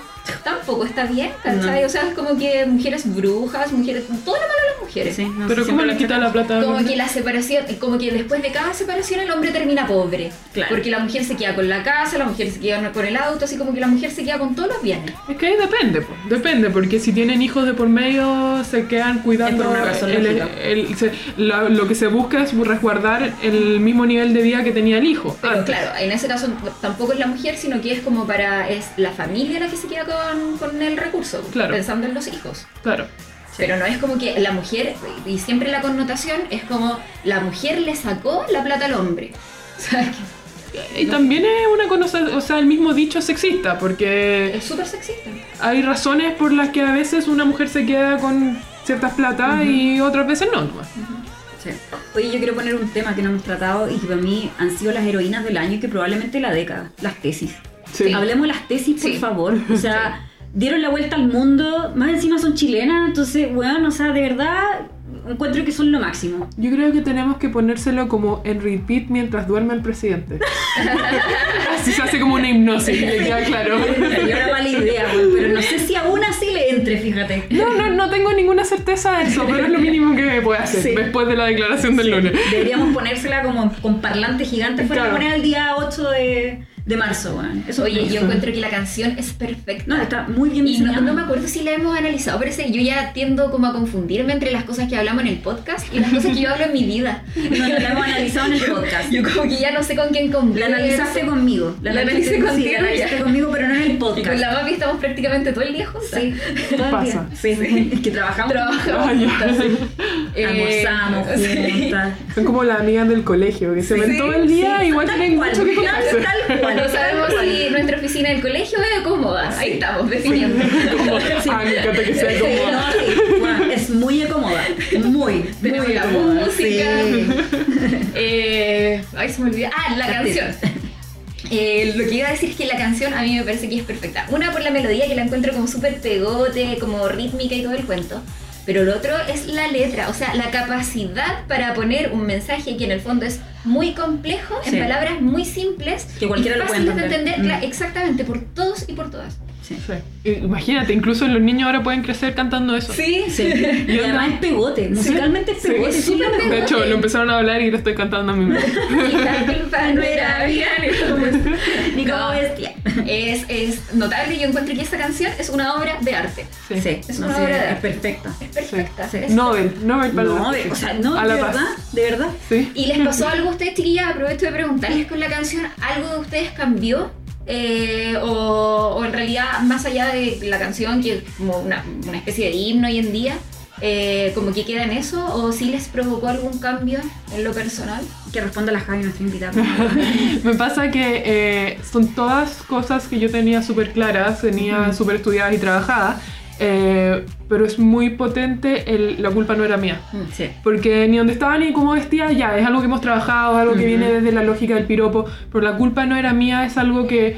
tampoco está bien, ¿cachai? No. O sea, es como que mujeres brujas, mujeres, todo lo malo de las mujeres. Sí, no, Pero ¿cómo le quita la plata al Como hombre? que la separación, como que después de cada separación el hombre termina pobre. Claro. Porque la mujer se queda con la casa, la mujer se queda con el auto, así como que la mujer se queda con todos los bienes. Es que ahí depende, po, depende, porque si tienen hijos de por medio se quedan cuidando Razón el- el- se- la- lo que se busca es resguardar el mismo nivel de vida que tenía el hijo. Pero antes. claro, en ese caso tampoco es la mujer, sino que es como para, es la familia la que se queda con, con el recurso, Claro. pensando en los hijos. Claro. Pero no es como que la mujer, y siempre la connotación es como la mujer le sacó la plata al hombre. O sea, que Y también es una cosa, o sea, el mismo dicho sexista, porque es súper sexista. hay razones por las que a veces una mujer se queda con ciertas plata y otras veces no. nomás. Sí. Oye, yo quiero poner un tema que no hemos tratado y que para mí han sido las heroínas del año y que probablemente la década, las tesis. Sí. Hablemos de las tesis, por Sí. favor. O sea, dieron la vuelta al mundo, más encima son chilenas, entonces, bueno, o sea, de verdad, encuentro que son lo máximo. Yo creo que tenemos que ponérselo como en repeat mientras duerme el presidente. Así se hace como una hipnosis, le queda claro. Sería una mala idea, pero no sé si aún así fíjate. No, no, no tengo ninguna certeza de eso, pero es lo mínimo que me puede hacer Sí. después de la declaración del lunes. Deberíamos ponérsela como con parlante gigante fuera Claro. poner el día 8 de, de marzo, güey. Eso Oye, eso. yo encuentro que la canción es perfecta. No, está muy bien Y no, no me acuerdo si la hemos analizado, pero ese- yo ya tiendo como a confundirme entre las cosas que hablamos en el podcast y las cosas que yo hablo en mi vida. No, no la hemos analizado en el podcast. Yo como que ya no sé con quién converso. La analizaste conmigo. La contigo, la analizaste ya. conmigo, pero no en el Y podcast. con la Mapi estamos prácticamente todo el día juntas. Sí, todo el Pasa. día. Sí, sí. Es que trabajamos. Trabajamos juntas, sí. Eh, Almorzamos sí. juntas. Son como las amigas del colegio, que se ven todo el día, sí, igual tienen mucho que contarse. tal cual. No sabemos si nuestra oficina del colegio es cómoda. Ahí estamos, definiendo. Ah, me encanta que sea Sí, como... no, sí. Bueno, es muy cómoda. Muy, Tenemos muy la cómoda. música. Sí. Eh, ay, se me olvidó. Ah, la La canción. Eh, lo que iba a decir es que la canción a mí me parece que es perfecta. Una por la melodía, que la encuentro como súper pegote, como rítmica y todo el cuento. Pero lo otro es la letra, o sea, la capacidad para poner un mensaje que en el fondo es muy complejo, Sí. en palabras muy simples, Que cualquiera y lo puede fáciles de entender. Mm. exactamente, por todos y por todas. Sí. Sí. I- Imagínate, incluso los niños ahora pueden crecer cantando eso. Sí, Sí. Y además es pegote, musicalmente es pegote. Es súper lo mejor. De hecho, lo empezaron a hablar y lo estoy cantando a mí mismo. Y la culpa no era mía, Ni como No. bestia. Es, es notable, yo encuentro que esta canción es una obra de arte. Sí, Es no, una sí, obra de es arte. perfecta. Es perfecta. Sí. es Nobel, Nobel para No, la- de, o sea, no, A de paz. verdad, de verdad. Sí. ¿Y les pasó algo a ustedes, chiquillas? Aprovecho de preguntarles con la canción, ¿algo de ustedes cambió? Eh, o, o en realidad, más allá de la canción, que es como una, una especie de himno hoy en día, eh, como que queda en eso, o si les provocó algún cambio en lo personal? Que responda la Javi, nuestra invitada. Me pasa que eh, son todas cosas que yo tenía súper claras, tenía súper estudiadas y trabajadas, eh, pero es muy potente el la culpa no era mía. Sí. Porque ni donde estaba ni cómo vestía, ya, es algo que hemos trabajado, algo que Ujú. viene desde la lógica del piropo, pero la culpa no era mía, es algo que,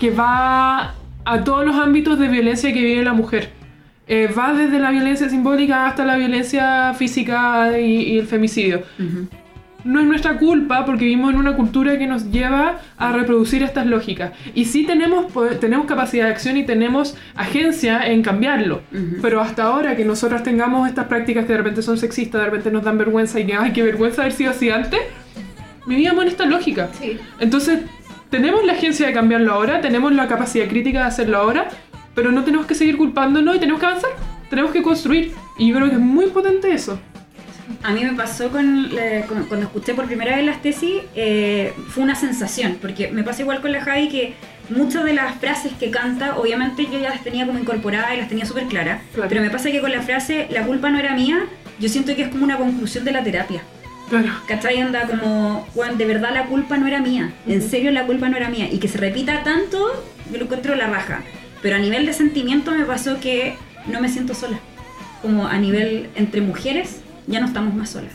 que va a todos los ámbitos de violencia que vive la mujer. Eh, va desde la violencia simbólica hasta la violencia física y, y el femicidio. Ujú. No es nuestra culpa porque vivimos en una cultura que nos lleva a reproducir estas lógicas. Y sí tenemos, tenemos capacidad de acción y tenemos agencia en cambiarlo. Pero hasta ahora que nosotras tengamos estas prácticas que de repente son sexistas, de repente nos dan vergüenza y que, ay, qué vergüenza haber sido así antes, vivíamos en esta lógica. Sí. Entonces, tenemos la agencia de cambiarlo ahora, tenemos la capacidad crítica de hacerlo ahora, pero no tenemos que seguir culpándonos y tenemos que avanzar. Tenemos que construir. Y yo creo que es muy potente eso. A mí me pasó con, con- cuando escuché por primera vez las tesis, eh, fue una sensación, porque me pasa igual con la Javi que muchas de las frases que canta, obviamente yo ya las tenía como incorporadas y las tenía súper claras, Claro. pero me pasa que con la frase la culpa no era mía, yo siento que es como una conclusión de la terapia. Claro. ¿Cachai? Anda como, "Juan, de verdad la culpa no era mía, en serio la culpa no era mía, y que se repita tanto, yo lo encuentro la raja. Pero a nivel de sentimiento me pasó que no me siento sola. Como a nivel entre mujeres, ya no estamos más solas.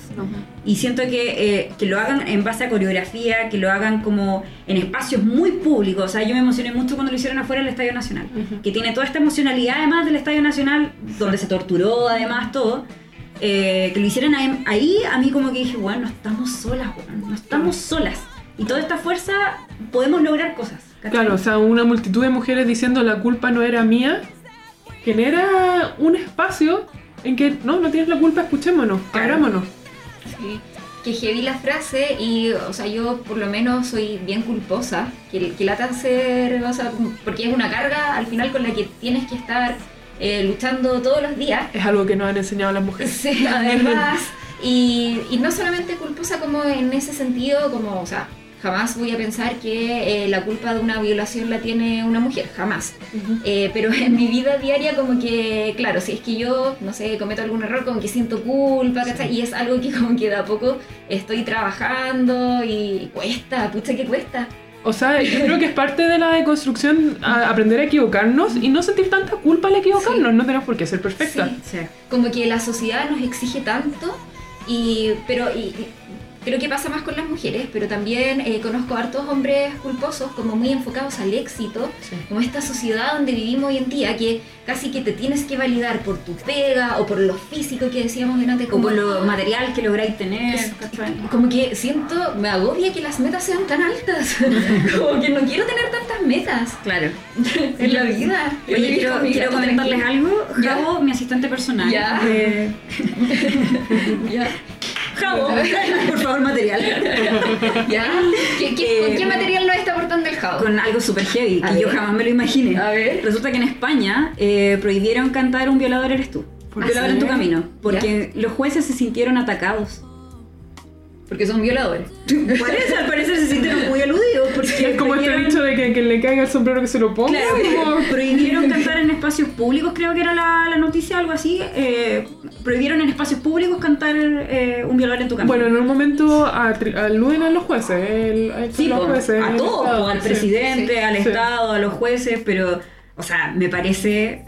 Y siento que, eh, que lo hagan en base a coreografía, que lo hagan como en espacios muy públicos. O sea, yo me emocioné mucho cuando lo hicieron afuera del Estadio Nacional, Ujú. que tiene toda esta emocionalidad además del Estadio Nacional, donde se torturó además todo. eh, que lo hicieran ahí, ahí, a mí como que dije, bueno, no estamos solas, weón, no estamos solas. Y toda esta fuerza podemos lograr cosas. ¿cachai? Claro, o sea, una multitud de mujeres diciendo la culpa no era mía, genera un espacio en que no, no tienes la culpa, escuchémonos, abrámonos. Sí. Que heavy la frase y, o sea, yo por lo menos soy bien culposa, que, que lata ser, o sea, porque es una carga al final con la que tienes que estar eh, luchando todos los días. Es algo que nos han enseñado las mujeres. Sí, además. Y, y no solamente culposa como en ese sentido, como, o sea, jamás voy a pensar que eh, la culpa de una violación la tiene una mujer, jamás. Eh, pero en mi vida diaria como que, claro, si es que yo, no sé, cometo algún error, como que siento culpa, ¿cachai? Y es algo que como que de a poco estoy trabajando y cuesta, pucha que cuesta. O sea, yo creo que es parte de la deconstrucción a- aprender a equivocarnos y no sentir tanta culpa al equivocarnos. No tenemos por qué ser perfectas. Sí. Sí. como que la sociedad nos exige tanto y pero y creo que pasa más con las mujeres pero también eh, conozco hartos hombres culposos como muy enfocados al éxito Sí. como esta sociedad donde vivimos hoy en día que casi que te tienes que validar por tu pega o por lo físico que decíamos antes O como por lo material que lográis tener, como que siento, me agobia que las metas sean tan altas. como que no quiero tener tantas metas Claro. en la vida. Oye, quiero, quiero comentarles algo. Javo, mi asistente personal. Ya. Eh, Ya. Tráenos, por favor, material. ¿Ya? ¿Qué, qué, ¿Con Eh, qué material nos está aportando el Jao? Con algo super heavy, A que yo jamás me lo imaginé. A ver. Resulta que en España eh, prohibieron cantar Un violador eres tú. ¿Por Un violador en tu camino. Porque los jueces se sintieron atacados. Porque son violadores. Parece, al parecer se sienten muy aludidos. Porque Es como este dicho de que, que le caiga el sombrero que se lo ponga. Claro, como- prohibieron cantar en espacios públicos, creo que era la, la noticia, algo así. eh, prohibieron en espacios públicos cantar eh, un violador en tu camino. Bueno, en un momento aluden a los jueces. El, a sí, los jueces, a el todos, al sí. presidente, Sí. al Sí. Estado, a los jueces, pero, o sea, me parece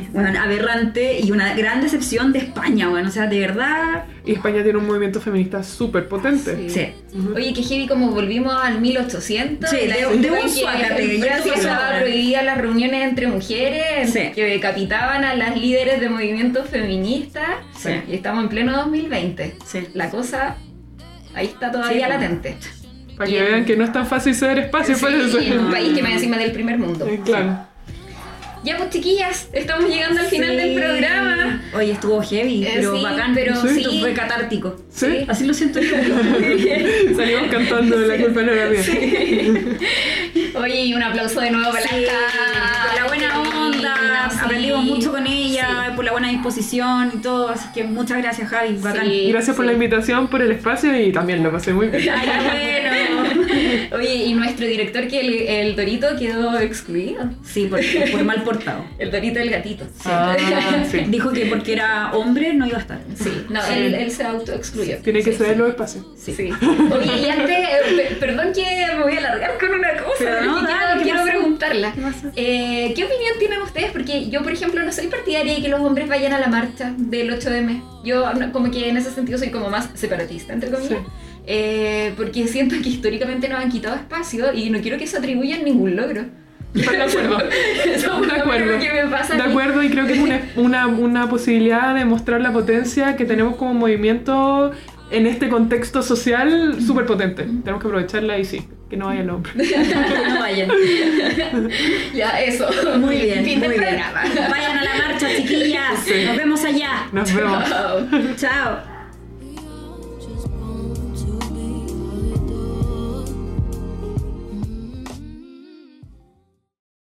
bueno, aberrante y una gran decepción de España, bueno, o sea, de verdad. Y España tiene un movimiento feminista súper potente. Sí. Oye, que heavy como volvimos al 1800. Sí, de- época de un suácate, estaba prohibida las reuniones entre mujeres, Sí. que decapitaban a las líderes de movimientos feministas. Sí. Y estamos en pleno 2020. Sí. La cosa ahí está todavía Sí, latente. Para Y que vean que no es tan fácil ceder espacio Sí, para eso. en un país que me encima del primer mundo. Eh, Claro. Ya pues chiquillas, estamos llegando al final Sí. del programa. Oye, estuvo heavy, Eh, pero sí, bacán, pero Esto sí. fue catártico. Sí. Así lo siento yo. Salimos cantando de la culpa no era mía. Oye, y un aplauso de nuevo para Sí, la buena onda, Sí. Aprendimos mucho con ella, Sí. por la buena disposición y todo, así que muchas gracias Javi, bacán. Gracias por la invitación, por el espacio y también lo pasé muy bien. Ay, bueno. Oye, y nuestro director que el, el Dorito quedó excluido. Sí, por, por mal portado. El Dorito el gatito. Ah, sí. Dijo que porque era hombre no iba a estar. Sí, no, Sí. Él, él se autoexcluyó. Tiene que Sí, ceder los espacios. Sí. Oye, y antes, eh, pe- perdón que me voy a alargar con una cosa, Pero pero no, que dale, quiero, ¿qué quiero pasó? preguntarla. ¿Qué? Eh, ¿Qué opinión tienen ustedes? Porque yo, por ejemplo, no soy partidaria de que los hombres vayan a la marcha del 8M. Yo, como que en ese sentido, soy como más separatista, entre comillas. Sí. Eh, porque siento que históricamente nos han quitado espacio y no quiero que se atribuyan ningún logro. De acuerdo. Eso es De acuerdo. que me pasa a De acuerdo, y creo que es una, una, una posibilidad de mostrar la potencia que tenemos como movimiento en este contexto social súper potente. Tenemos que aprovecharla y sí, que no vaya el hombre. no vayan. Ya, eso. Muy bien, Fin muy bien. programa. Vayan a la marcha, chiquillas. Sí. Nos vemos allá. Nos vemos. Chao. Chao.